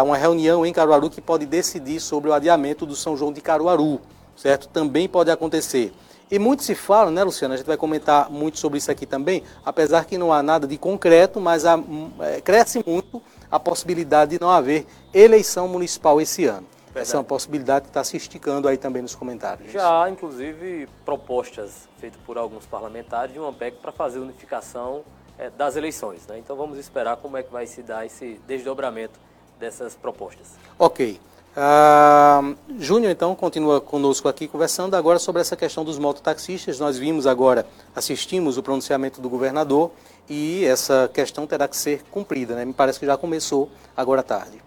uma reunião em Caruaru que pode decidir sobre o adiamento do São João de Caruaru, certo? Também pode acontecer. E muito se fala, né, Luciana? A gente vai comentar muito sobre isso aqui também, apesar que não há nada de concreto, mas há, é, cresce muito a possibilidade de não haver eleição municipal esse ano. Verdade. Essa é uma possibilidade que está se esticando aí também nos comentários. Já há, inclusive, propostas feitas por alguns parlamentares de uma PEC para fazer unificação é, das eleições. Né? Então vamos esperar como é que vai se dar esse desdobramento dessas propostas. Ok. Uh, Júnior, então, continua conosco aqui conversando agora sobre essa questão dos mototaxistas. Nós vimos agora, assistimos o pronunciamento do governador e essa questão terá que ser cumprida, né? Me parece que já começou agora à tarde.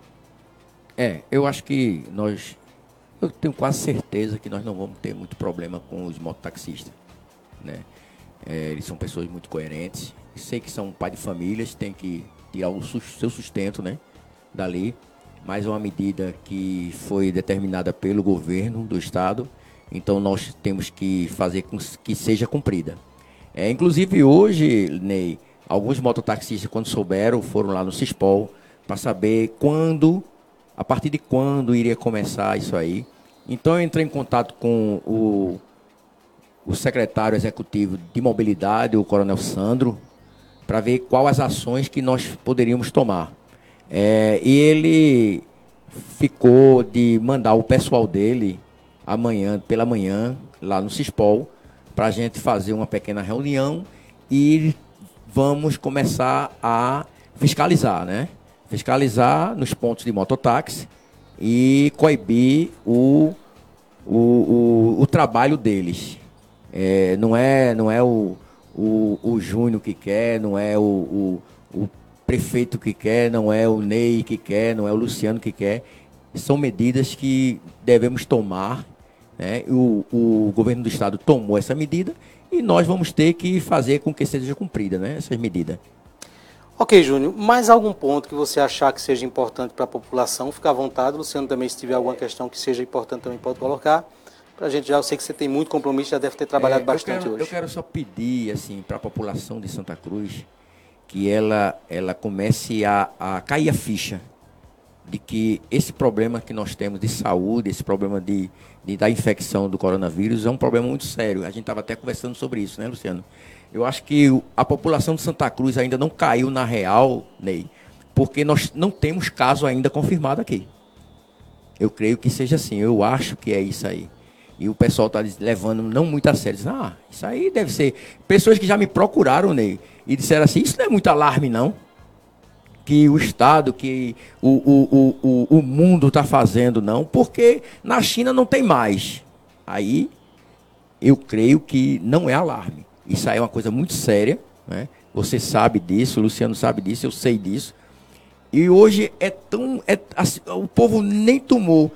É, eu acho que nós. Eu tenho quase certeza que nós não vamos ter muito problema com os mototaxistas. Né? É, eles são pessoas muito coerentes. Sei que são pai de famílias, tem que tirar o seu sustento né, dali. Mas é uma medida que foi determinada pelo governo do estado. Então nós temos que fazer com que seja cumprida. É, inclusive hoje, Ney, alguns mototaxistas, quando souberam, foram lá no CISPOL para saber quando a partir de quando iria começar isso aí. Então eu entrei em contato com o, o secretário executivo de mobilidade, o Coronel Sandro, para ver quais as ações que nós poderíamos tomar. É, e ele ficou de mandar o pessoal dele amanhã, pela manhã, lá no CISPOL, para a gente fazer uma pequena reunião e vamos começar a fiscalizar, né? fiscalizar nos pontos de mototáxi e coibir o, o, o, o trabalho deles. É, não é, não é o, o, o Júnior que quer, não é o, o, o prefeito que quer, não é o Ney que quer, não é o Luciano que quer. São medidas que devemos tomar. Né? O, o governo do estado tomou essa medida e nós vamos ter que fazer com que seja cumprida né? essas medidas. Ok, Júnior, mais algum ponto que você achar que seja importante para a população, fica à vontade. Luciano também, se tiver alguma questão que seja importante, também pode colocar. Para a gente já, eu sei que você tem muito compromisso, já deve ter trabalhado é, bastante eu quero, hoje. Eu quero só pedir, assim, para a população de Santa Cruz, que ela, ela comece a, a cair a ficha de que esse problema que nós temos de saúde, esse problema de, de, da infecção do coronavírus é um problema muito sério. A gente estava até conversando sobre isso, né, Luciano? Eu acho que a população de Santa Cruz ainda não caiu na real, Ney, porque nós não temos caso ainda confirmado aqui. Eu creio que seja assim, eu acho que é isso aí. E o pessoal está levando não muito a sério. Ah, isso aí deve ser. Pessoas que já me procuraram, Ney, e disseram assim: isso não é muito alarme, não. Que o Estado, que o, o, o, o, mundo está fazendo, não. Porque na China não tem mais. Aí eu creio que não é alarme. Isso aí é uma coisa muito séria, né? Você sabe disso, o Luciano sabe disso, eu sei disso. E hoje é tão. É, assim, o povo nem tomou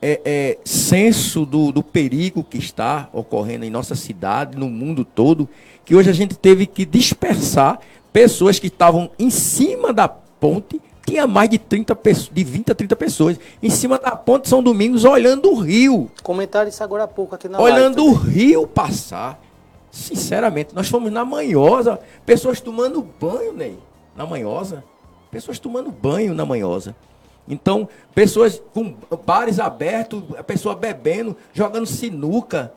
é, é, senso do, do perigo que está ocorrendo em nossa cidade, no mundo todo, que hoje a gente teve que dispersar pessoas que estavam em cima da ponte. Tinha mais de 30 pessoas, de 20 a 30 pessoas em cima da ponte São Domingos olhando o rio. Comentaram isso agora há pouco aqui na Olhando o rio passar. Sinceramente, nós fomos na Manhosa, pessoas tomando banho, Ney, na Manhosa. Pessoas tomando banho na Manhosa. Então, pessoas com bares abertos, a pessoa bebendo, jogando sinuca.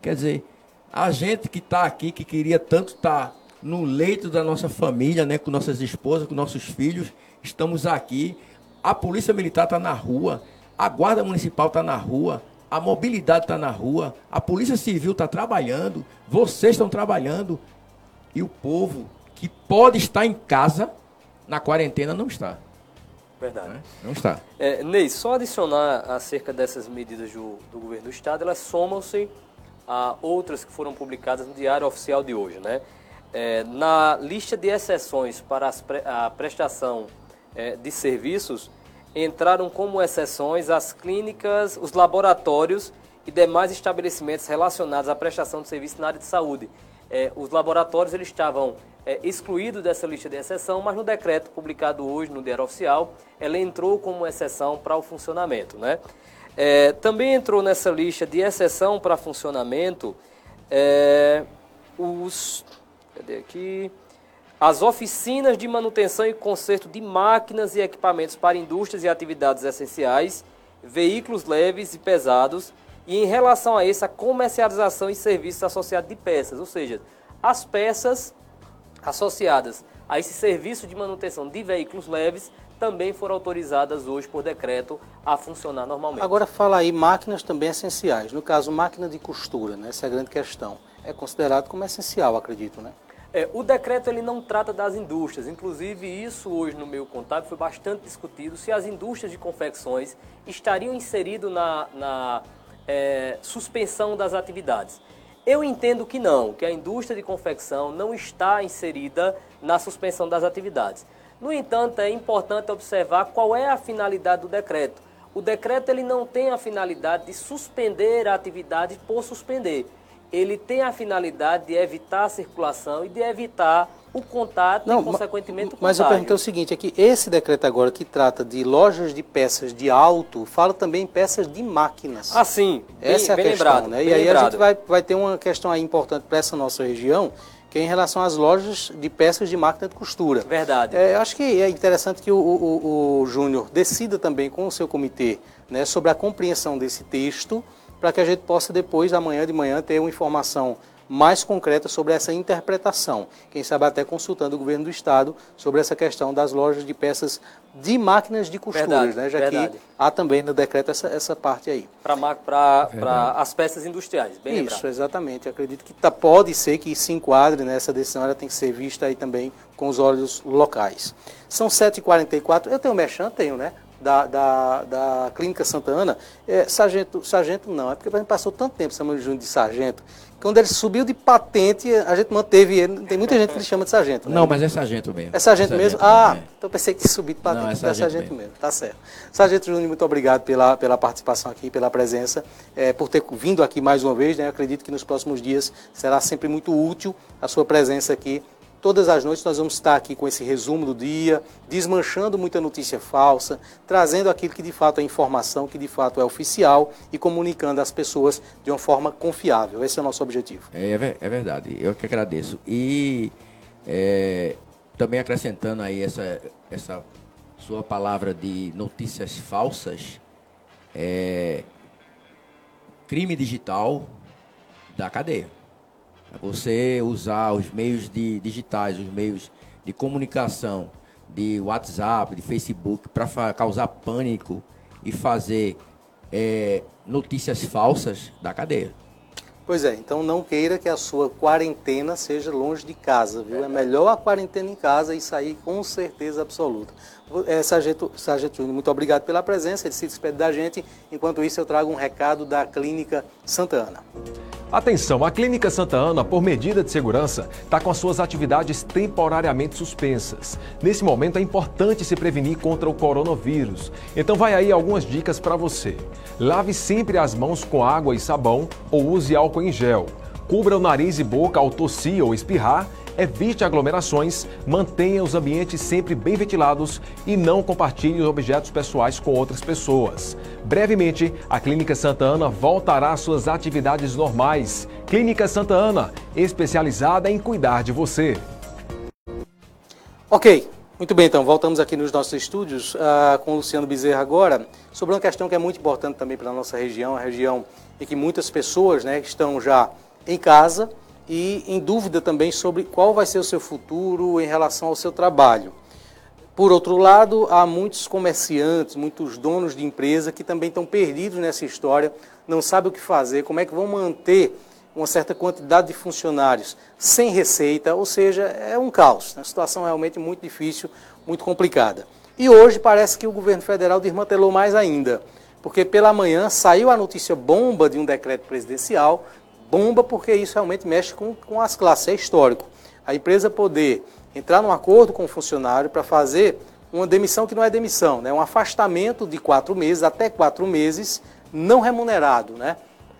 Quer dizer, A gente que está aqui, que queria tanto estar tá no leito da nossa família, né, com nossas esposas, com nossos filhos, estamos aqui. A Polícia Militar está na rua, a Guarda Municipal está na rua, a mobilidade está na rua, a Polícia Civil está trabalhando, vocês estão trabalhando e o povo que pode estar em casa na quarentena não está. Verdade. Né? Não está. É, Ney, só adicionar acerca dessas medidas do, do governo do Estado, elas somam-se a outras que foram publicadas no Diário Oficial de hoje. Né? É, na lista de exceções para pre, a prestação é, de serviços, entraram como exceções as clínicas, os laboratórios e demais estabelecimentos relacionados à prestação de serviço na área de saúde. É, os laboratórios eles estavam é, excluídos dessa lista de exceção, mas no decreto publicado hoje no Diário Oficial, ela entrou como exceção para o funcionamento. Né? É, também entrou nessa lista de exceção para funcionamento é, os. Cadê aqui? As oficinas de manutenção e conserto de máquinas e equipamentos para indústrias e atividades essenciais, veículos leves e pesados, e em relação a isso, a comercialização e serviços associados de peças, ou seja, as peças associadas a esse serviço de manutenção de veículos leves também foram autorizadas hoje por decreto a funcionar normalmente. Agora fala aí máquinas também essenciais. No caso, máquina de costura, né? essa é a grande questão. É considerado como essencial, acredito, né? É, o decreto ele não trata das indústrias, inclusive isso hoje no meu contato foi bastante discutido se as indústrias de confecções estariam inseridas na, na é, suspensão das atividades. Eu entendo que não, que a indústria de confecção não está inserida na suspensão das atividades. No entanto, é importante observar qual é a finalidade do decreto. O decreto ele não tem a finalidade de suspender a atividade por suspender. Ele tem a finalidade de evitar a circulação e de evitar o contato não, e, consequentemente, o Mas eu perguntei o seguinte, é que esse decreto agora que trata de lojas de peças de auto, fala também em peças de máquinas. Ah, sim. Essa bem, é a questão, lembrado, né? E aí lembrado. a gente vai, vai ter uma questão aí importante para essa nossa região, que é em relação às lojas de peças de máquina de costura. Verdade. É, eu acho que é interessante que o, o, o Júnior decida também com o seu comitê né, sobre a compreensão desse texto, para que a gente possa depois, amanhã de manhã, ter uma informação mais concreta sobre essa interpretação. Quem sabe até consultando o governo do estado sobre essa questão das lojas de peças de máquinas de costuras, né? já verdade. que há também no decreto essa, essa parte aí. Para as peças industriais, bem Isso, lembrado. exatamente. Acredito que tá, pode ser que se enquadre nessa decisão, ela tem que ser vista aí também com os olhos locais. São 7h44, eu tenho mechan, tenho, né? Da, da, da Clínica Santa Ana, é, sargento, sargento não, é porque a gente passou tanto tempo chamando Júnior de sargento, quando ele subiu de patente, a gente manteve ele. Tem muita gente que ele chama de sargento. Né? Não, mas é sargento mesmo. É sargento, é sargento mesmo? Ah, é. então pensei que subiu de patente, não, é sargento, é sargento mesmo. mesmo. Tá certo. Sargento Júnior, muito obrigado pela, pela participação aqui, pela presença, é, por ter vindo aqui mais uma vez. Né? Acredito que nos próximos dias será sempre muito útil a sua presença aqui Todas as noites nós vamos estar aqui com esse resumo do dia, desmanchando muita notícia falsa, trazendo aquilo que de fato é informação, que de fato é oficial e comunicando às pessoas de uma forma confiável. Esse é o nosso objetivo. É, é, é verdade, eu que agradeço. E é, também acrescentando aí essa, essa sua palavra de notícias falsas, é, crime digital da cadeia. Você usar os meios de, digitais, os meios de comunicação, de WhatsApp, de Facebook, para causar pânico e fazer é, notícias falsas da cadeia. Pois é, então não queira que a sua quarentena seja longe de casa, viu? É melhor a quarentena em casa e sair com certeza absoluta. É, Sargento, Sargento Júnior, muito obrigado pela presença, ele se despede da gente. Enquanto isso, eu trago um recado da Clínica Santa Ana. Atenção, a Clínica Santa Ana, por medida de segurança, está com as suas atividades temporariamente suspensas. Nesse momento é importante se prevenir contra o coronavírus. Então vai aí algumas dicas para você. Lave sempre as mãos com água e sabão ou use álcool em gel. Cubra o nariz e boca ao tossir ou espirrar evite aglomerações, mantenha os ambientes sempre bem ventilados e não compartilhe os objetos pessoais com outras pessoas. Brevemente, a Clínica Santa Ana voltará às suas atividades normais. Clínica Santa Ana, especializada em cuidar de você. Ok, muito bem, então voltamos aqui nos nossos estúdios uh, com o Luciano Bezerra agora, sobre uma questão que é muito importante também para a nossa região, a região em que muitas pessoas né, estão já em casa e em dúvida também sobre qual vai ser o seu futuro em relação ao seu trabalho. Por outro lado, há muitos comerciantes, muitos donos de empresa que também estão perdidos nessa história, não sabem o que fazer, como é que vão manter uma certa quantidade de funcionários sem receita, ou seja, é um caos, é uma situação realmente muito difícil, muito complicada. E hoje parece que o governo federal desmantelou mais ainda, porque pela manhã saiu a notícia bomba de um decreto presidencial, bomba porque isso realmente mexe com, com as classes, é histórico. A empresa poder entrar num acordo com o funcionário para fazer uma demissão que não é demissão, né? um afastamento de quatro meses, até quatro meses, não remunerado. Né?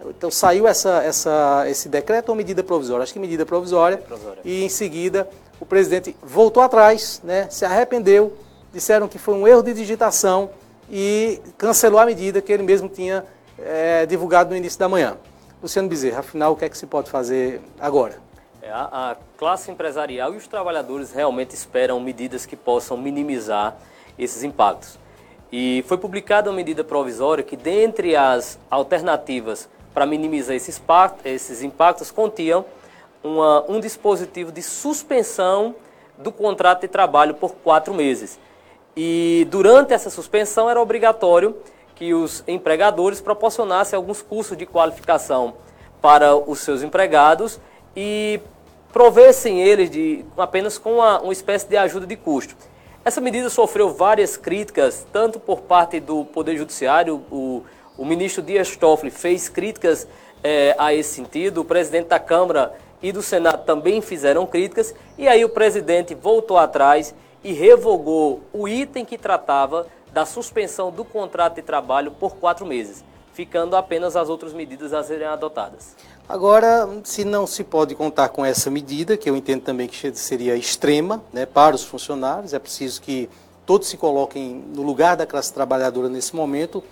Então saiu essa, essa, esse decreto ou medida provisória? Acho que medida provisória. provisória. E em seguida o presidente voltou atrás, né? se arrependeu, disseram que foi um erro de digitação e cancelou a medida que ele mesmo tinha é, divulgado no início da manhã. Luciano Bezerra, afinal, o que é que se pode fazer agora? É, a, a classe empresarial e os trabalhadores realmente esperam medidas que possam minimizar esses impactos. E foi publicada uma medida provisória que, dentre as alternativas para minimizar esses, esses impactos, continham uma, um dispositivo de suspensão do contrato de trabalho por quatro meses. E durante essa suspensão era obrigatório que os empregadores proporcionassem alguns cursos de qualificação para os seus empregados e provessem eles de, apenas com uma, uma espécie de ajuda de custo. Essa medida sofreu várias críticas, tanto por parte do Poder Judiciário, o, o ministro Dias Toffoli fez críticas é, a esse sentido, o presidente da Câmara e do Senado também fizeram críticas, e aí o presidente voltou atrás e revogou o item que tratava da suspensão do contrato de trabalho por quatro meses, ficando apenas as outras medidas a serem adotadas. Agora, se não se pode contar com essa medida, que eu entendo também que seria extrema né, para os funcionários, é preciso que todos se coloquem no lugar da classe trabalhadora nesse momento,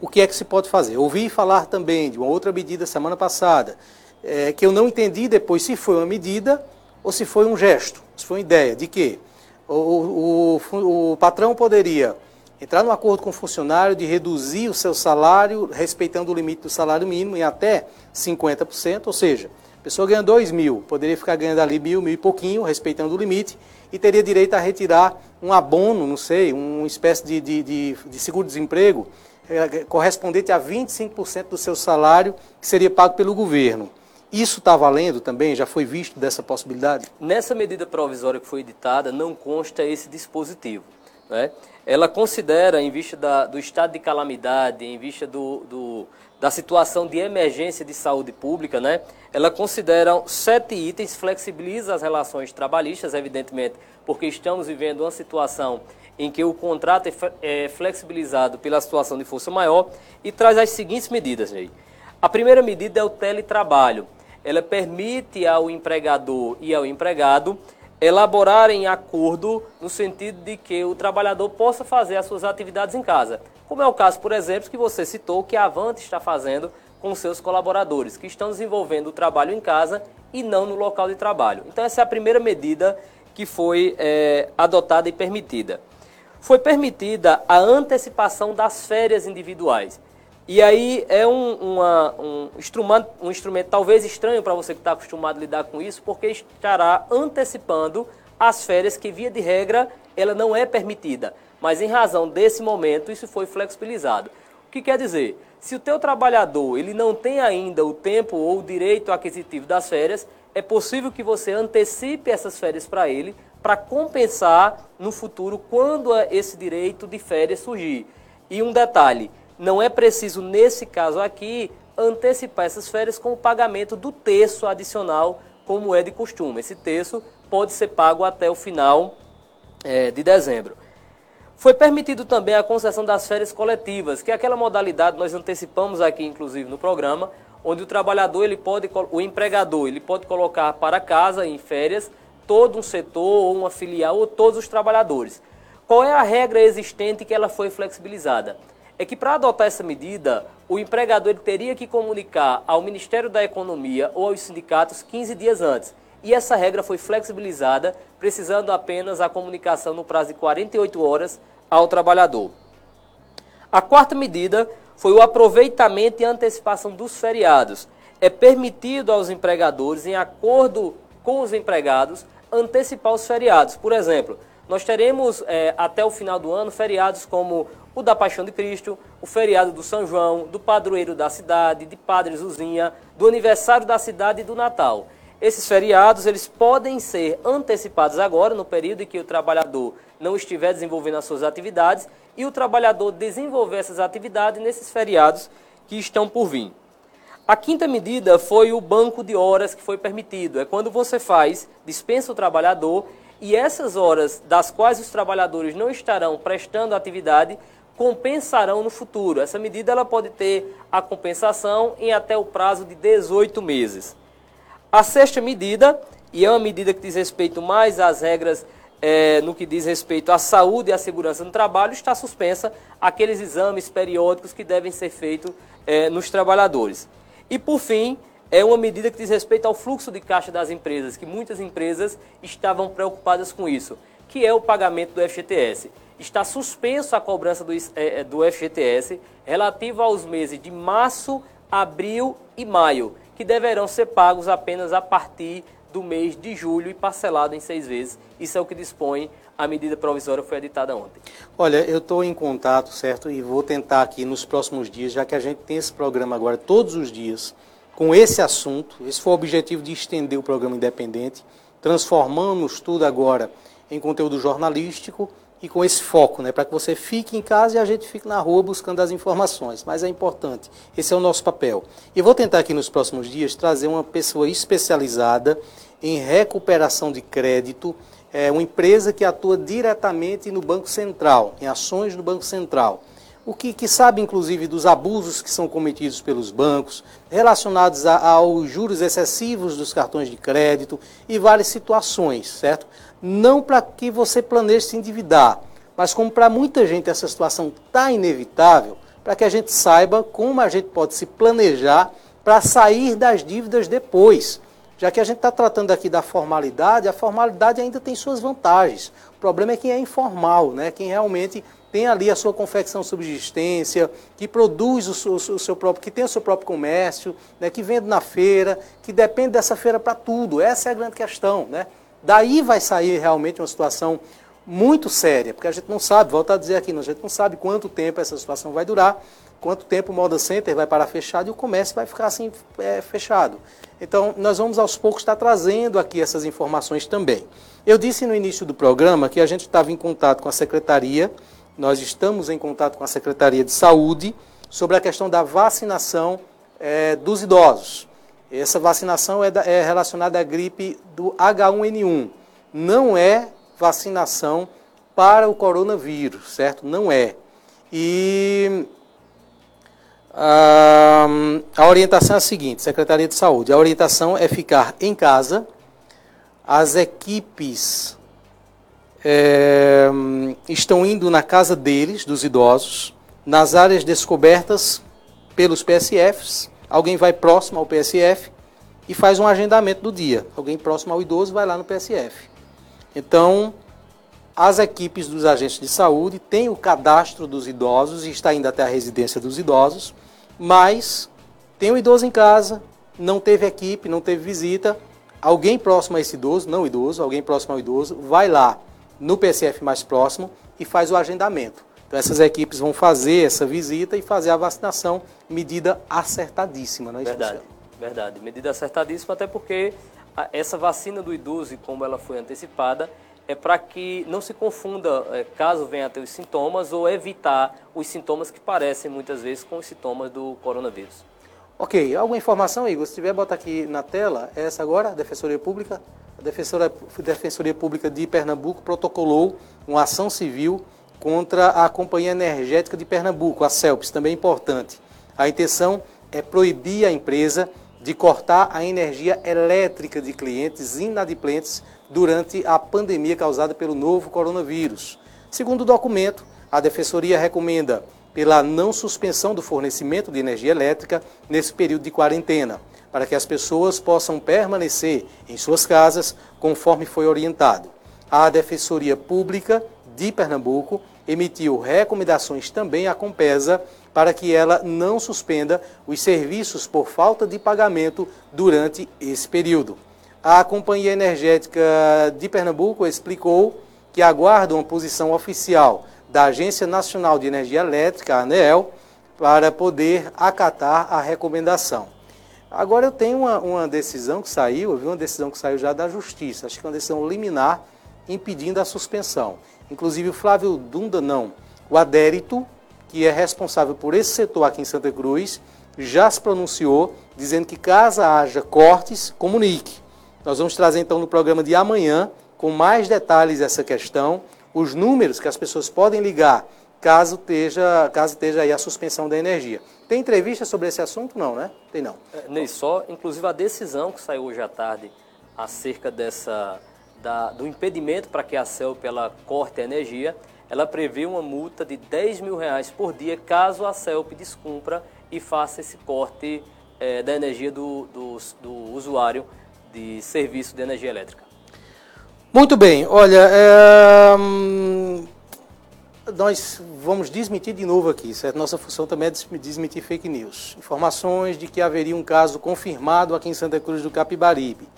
o que é que se pode fazer? Ouvi falar também de uma outra medida semana passada, é, que eu não entendi depois se foi uma medida ou se foi um gesto, se foi uma ideia de que o, o, o patrão poderia entrar num acordo com o funcionário de reduzir o seu salário, respeitando o limite do salário mínimo, em até 50%, ou seja, a pessoa ganha 2 mil, poderia ficar ganhando ali mil, mil e pouquinho, respeitando o limite, e teria direito a retirar um abono, não sei, uma espécie de, de, de, de seguro-desemprego, é, correspondente a 25% do seu salário, que seria pago pelo governo. Isso está valendo também? Já foi visto dessa possibilidade? Nessa medida provisória que foi editada, não consta esse dispositivo. Né? Ela considera, em vista da, do estado de calamidade, em vista do, do, da situação de emergência de saúde pública, né? ela considera sete itens, flexibiliza as relações trabalhistas, evidentemente, porque estamos vivendo uma situação em que o contrato é, é flexibilizado pela situação de força maior e traz as seguintes medidas. Ney. A primeira medida é o teletrabalho. Ela permite ao empregador e ao empregado elaborarem acordo no sentido de que o trabalhador possa fazer as suas atividades em casa. Como é o caso, por exemplo, que você citou que a Avante está fazendo com seus colaboradores, que estão desenvolvendo o trabalho em casa e não no local de trabalho. Então, essa é a primeira medida que foi é, adotada e permitida. Foi permitida a antecipação das férias individuais. E aí é um, uma, um, instrumento, um instrumento talvez estranho para você que está acostumado a lidar com isso, porque estará antecipando as férias que, via de regra, ela não é permitida. Mas em razão desse momento, isso foi flexibilizado. O que quer dizer? Se o teu trabalhador ele não tem ainda o tempo ou o direito aquisitivo das férias, é possível que você antecipe essas férias para ele, para compensar no futuro quando esse direito de férias surgir. E um detalhe, não é preciso, nesse caso aqui, antecipar essas férias com o pagamento do terço adicional, como é de costume. Esse terço pode ser pago até o final é, de dezembro. Foi permitido também a concessão das férias coletivas, que é aquela modalidade nós antecipamos aqui, inclusive, no programa, onde o trabalhador, ele pode, o empregador, ele pode colocar para casa em férias todo um setor ou uma filial ou todos os trabalhadores. Qual é a regra existente que ela foi flexibilizada? É que para adotar essa medida, o empregador teria que comunicar ao Ministério da Economia ou aos sindicatos 15 dias antes. E essa regra foi flexibilizada, precisando apenas a comunicação no prazo de 48 horas ao trabalhador. A quarta medida foi o aproveitamento e antecipação dos feriados. é permitido aos empregadores, em acordo com os empregados, antecipar os feriados. Por exemplo, nós teremos é, até o final do ano feriados como o da Paixão de Cristo, o feriado do São João, do padroeiro da cidade, de Padre Zuzinha, do aniversário da cidade e do Natal. Esses feriados eles podem ser antecipados agora, no período em que o trabalhador não estiver desenvolvendo as suas atividades, e o trabalhador desenvolver essas atividades nesses feriados que estão por vir. A quinta medida foi o banco de horas que foi permitido. É quando você faz, dispensa o trabalhador e essas horas das quais os trabalhadores não estarão prestando atividade compensarão no futuro. Essa medida ela pode ter a compensação em até o prazo de 18 meses. A sexta medida, e é uma medida que diz respeito mais às regras é, no que diz respeito à saúde e à segurança no trabalho, está suspensa aqueles exames periódicos que devem ser feitos é, nos trabalhadores. E, por fim, é uma medida que diz respeito ao fluxo de caixa das empresas, que muitas empresas estavam preocupadas com isso, que é o pagamento do FGTS. Está suspenso a cobrança do, é, do FGTS relativo aos meses de março, abril e maio, que deverão ser pagos apenas a partir do mês de julho e parcelado em seis vezes. Isso é o que dispõe a medida provisória foi editada ontem. Olha, eu estou em contato, certo? E vou tentar aqui nos próximos dias, já que a gente tem esse programa agora todos os dias, com esse assunto. Esse foi o objetivo de estender o programa independente. Transformamos tudo agora em conteúdo jornalístico e com esse foco, né, para que você fique em casa e a gente fique na rua buscando as informações. Mas é importante, esse é o nosso papel. E vou tentar aqui nos próximos dias trazer uma pessoa especializada em recuperação de crédito, é uma empresa que atua diretamente no Banco Central, em ações no Banco Central. O que, que sabe, inclusive, dos abusos que são cometidos pelos bancos, relacionados a, aos juros excessivos dos cartões de crédito e várias situações, certo? Não para que você planeje se endividar, mas como para muita gente essa situação está inevitável, para que a gente saiba como a gente pode se planejar para sair das dívidas depois. Já que a gente está tratando aqui da formalidade, a formalidade ainda tem suas vantagens. O problema é quem é informal, né? quem realmente tem ali a sua confecção subsistência, que produz o seu, o seu, próprio, que tem o seu próprio comércio, né? que vende na feira, que depende dessa feira para tudo. Essa é a grande questão. Né? Daí vai sair realmente uma situação muito séria, porque a gente não sabe, volto a dizer aqui, a gente não sabe quanto tempo essa situação vai durar, quanto tempo o Moda Center vai parar fechado e o comércio vai ficar assim é, fechado. Então, nós vamos aos poucos estar trazendo aqui essas informações também. Eu disse no início do programa que a gente estava em contato com a Secretaria, nós estamos em contato com a Secretaria de Saúde sobre a questão da vacinação é, dos idosos. Essa vacinação é, da, é relacionada à gripe do H1N1. Não é vacinação para o coronavírus, certo? Não é. E a orientação é a seguinte, Secretaria de Saúde, a orientação é ficar em casa, as equipes é, estão indo na casa deles, dos idosos, nas áreas descobertas pelos PSFs, alguém vai próximo ao PSF e faz um agendamento do dia. Alguém próximo ao idoso vai lá no PSF. Então, as equipes dos agentes de saúde têm o cadastro dos idosos e está indo até a residência dos idosos mas tem um idoso em casa, não teve equipe, não teve visita, alguém próximo a esse idoso, não idoso, alguém próximo ao idoso, vai lá no PSF mais próximo e faz o agendamento. Então essas equipes vão fazer essa visita e fazer a vacinação, medida acertadíssima, não é isso? Verdade, verdade. Medida acertadíssima, até porque essa vacina do idoso, como ela foi antecipada, é para que não se confunda, é, caso venha a ter os sintomas, ou evitar os sintomas que parecem muitas vezes com os sintomas do coronavírus. Ok, alguma informação, Igor? Se tiver, bota aqui na tela. É essa agora, a Defensoria Pública. A Defensoria, Defensoria Pública de Pernambuco protocolou uma ação civil contra a Companhia Energética de Pernambuco, a CELPS, também importante. A intenção é proibir a empresa de cortar a energia elétrica de clientes inadimplentes durante a pandemia causada pelo novo coronavírus. Segundo o documento, a Defensoria recomenda pela não suspensão do fornecimento de energia elétrica nesse período de quarentena, para que as pessoas possam permanecer em suas casas conforme foi orientado. A Defensoria Pública de Pernambuco emitiu recomendações também à Compesa para que ela não suspenda os serviços por falta de pagamento durante esse período. A Companhia Energética de Pernambuco explicou que aguarda uma posição oficial da Agência Nacional de Energia Elétrica, a ANEEL, para poder acatar a recomendação. Agora eu tenho uma, uma, decisão que saiu, eu vi uma decisão que saiu já da Justiça, acho que é uma decisão liminar impedindo a suspensão. Inclusive o Flávio Dunda não, o adérito, que é responsável por esse setor aqui em Santa Cruz, já se pronunciou dizendo que caso haja cortes, comunique. Nós vamos trazer então no programa de amanhã, com mais detalhes essa questão, os números que as pessoas podem ligar caso esteja, caso esteja aí a suspensão da energia. Tem entrevista sobre esse assunto? Não, né? Tem não. É, Ney, só, inclusive a decisão que saiu hoje à tarde acerca dessa, da, do impedimento para que a CELP ela corte a energia, ela prevê uma multa de 10 mil reais por dia caso a CELP descumpra e faça esse corte é, da energia do, do, do usuário de serviço de energia elétrica. Muito bem, olha, é, nós vamos desmentir de novo aqui, certo? Nossa função também é desmentir fake news. Informações de que haveria um caso confirmado aqui em Santa Cruz do Capibaribe.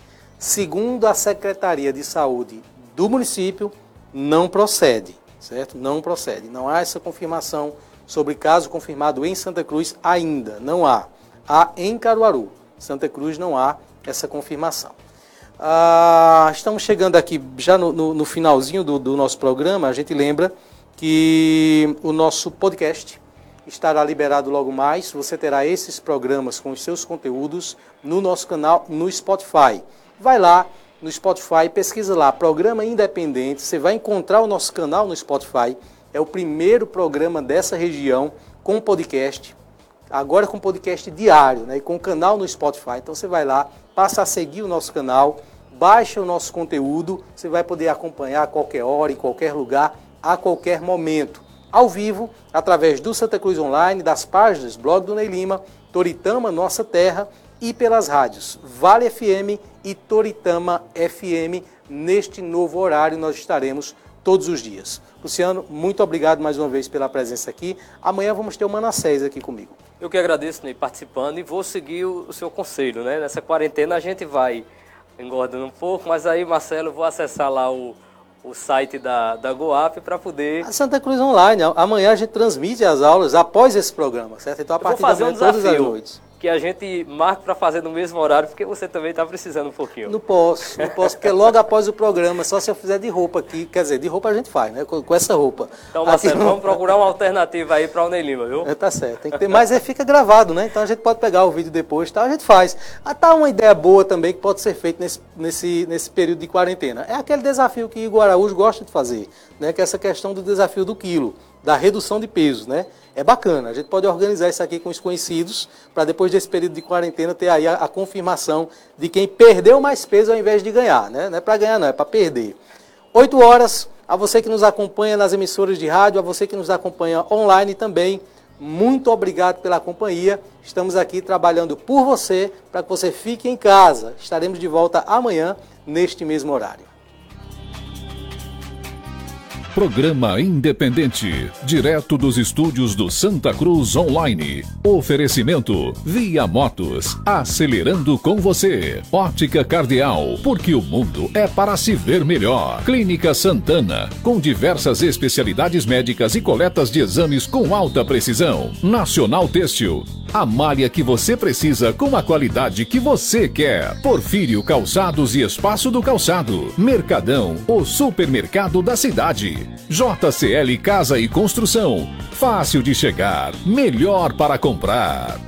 Segundo a Secretaria de Saúde do município, não procede, certo? Não procede. Não há essa confirmação sobre caso confirmado em Santa Cruz ainda. Não há. Há em Caruaru. Santa Cruz não há essa confirmação. Ah, estamos chegando aqui já no, no, no finalzinho do, do nosso programa. A gente lembra que o nosso podcast estará liberado logo mais. Você terá esses programas com os seus conteúdos no nosso canal no Spotify. Vai lá no Spotify, pesquisa lá, programa independente. Você vai encontrar o nosso canal no Spotify. É o primeiro programa dessa região com podcast. Agora com podcast diário, né? E com canal no Spotify. Então você vai lá, passa a seguir o nosso canal, baixa o nosso conteúdo. Você vai poder acompanhar a qualquer hora, em qualquer lugar a qualquer momento, ao vivo, através do Santa Cruz Online, das páginas Blog do Ney Lima, Toritama Nossa Terra e pelas rádios Vale FM e Toritama FM. Neste novo horário nós estaremos todos os dias. Luciano, muito obrigado mais uma vez pela presença aqui. Amanhã vamos ter o Manassés aqui comigo. Eu que agradeço, Ney, participando e vou seguir o, seu conselho, né? Nessa quarentena a gente vai engordando um pouco, mas aí, Marcelo, vou acessar lá o o site da, da GoApp para poder. A Santa Cruz Online. Amanhã a gente transmite as aulas após esse programa, certo? Então a partir fazer da manhã, um todas as noites que a gente marque para fazer no mesmo horário, porque você também está precisando um pouquinho. Não posso, não posso, porque logo após o programa, só se eu fizer de roupa aqui, quer dizer, de roupa a gente faz, né? Com, com essa roupa. Então, Marcelo, aqui, vamos procurar uma alternativa aí para o Ney Lima, viu? É, tá certo, tem que ter, mas aí fica gravado, né? Então a gente pode pegar o vídeo depois, tá? A gente faz. Ah, tá uma ideia boa também que pode ser feita nesse, nesse, nesse período de quarentena. É aquele desafio que Igor Araújo gosta de fazer, né? Que é essa questão do desafio do quilo, da redução de peso, né? é bacana. A gente pode organizar isso aqui com os conhecidos, para depois desse período de quarentena ter aí a, a, confirmação de quem perdeu mais peso ao invés de ganhar. Né? Não é para ganhar, não, é para perder. Oito horas, a você que nos acompanha nas emissoras de rádio, a você que nos acompanha online também, muito obrigado pela companhia. Estamos aqui trabalhando por você, para que você fique em casa. Estaremos de volta amanhã, neste mesmo horário. Programa independente, direto dos estúdios do Santa Cruz Online. Oferecimento Via Motos, acelerando com você. Ótica Cardeal, porque o mundo é para se ver melhor. Clínica Santana, com diversas especialidades médicas e coletas de exames com alta precisão. Nacional Têxtil, a malha que você precisa com a qualidade que você quer. Porfírio Calçados e Espaço do Calçado. Mercadão, o supermercado da cidade. JCL Casa e Construção. Fácil de chegar, melhor para comprar.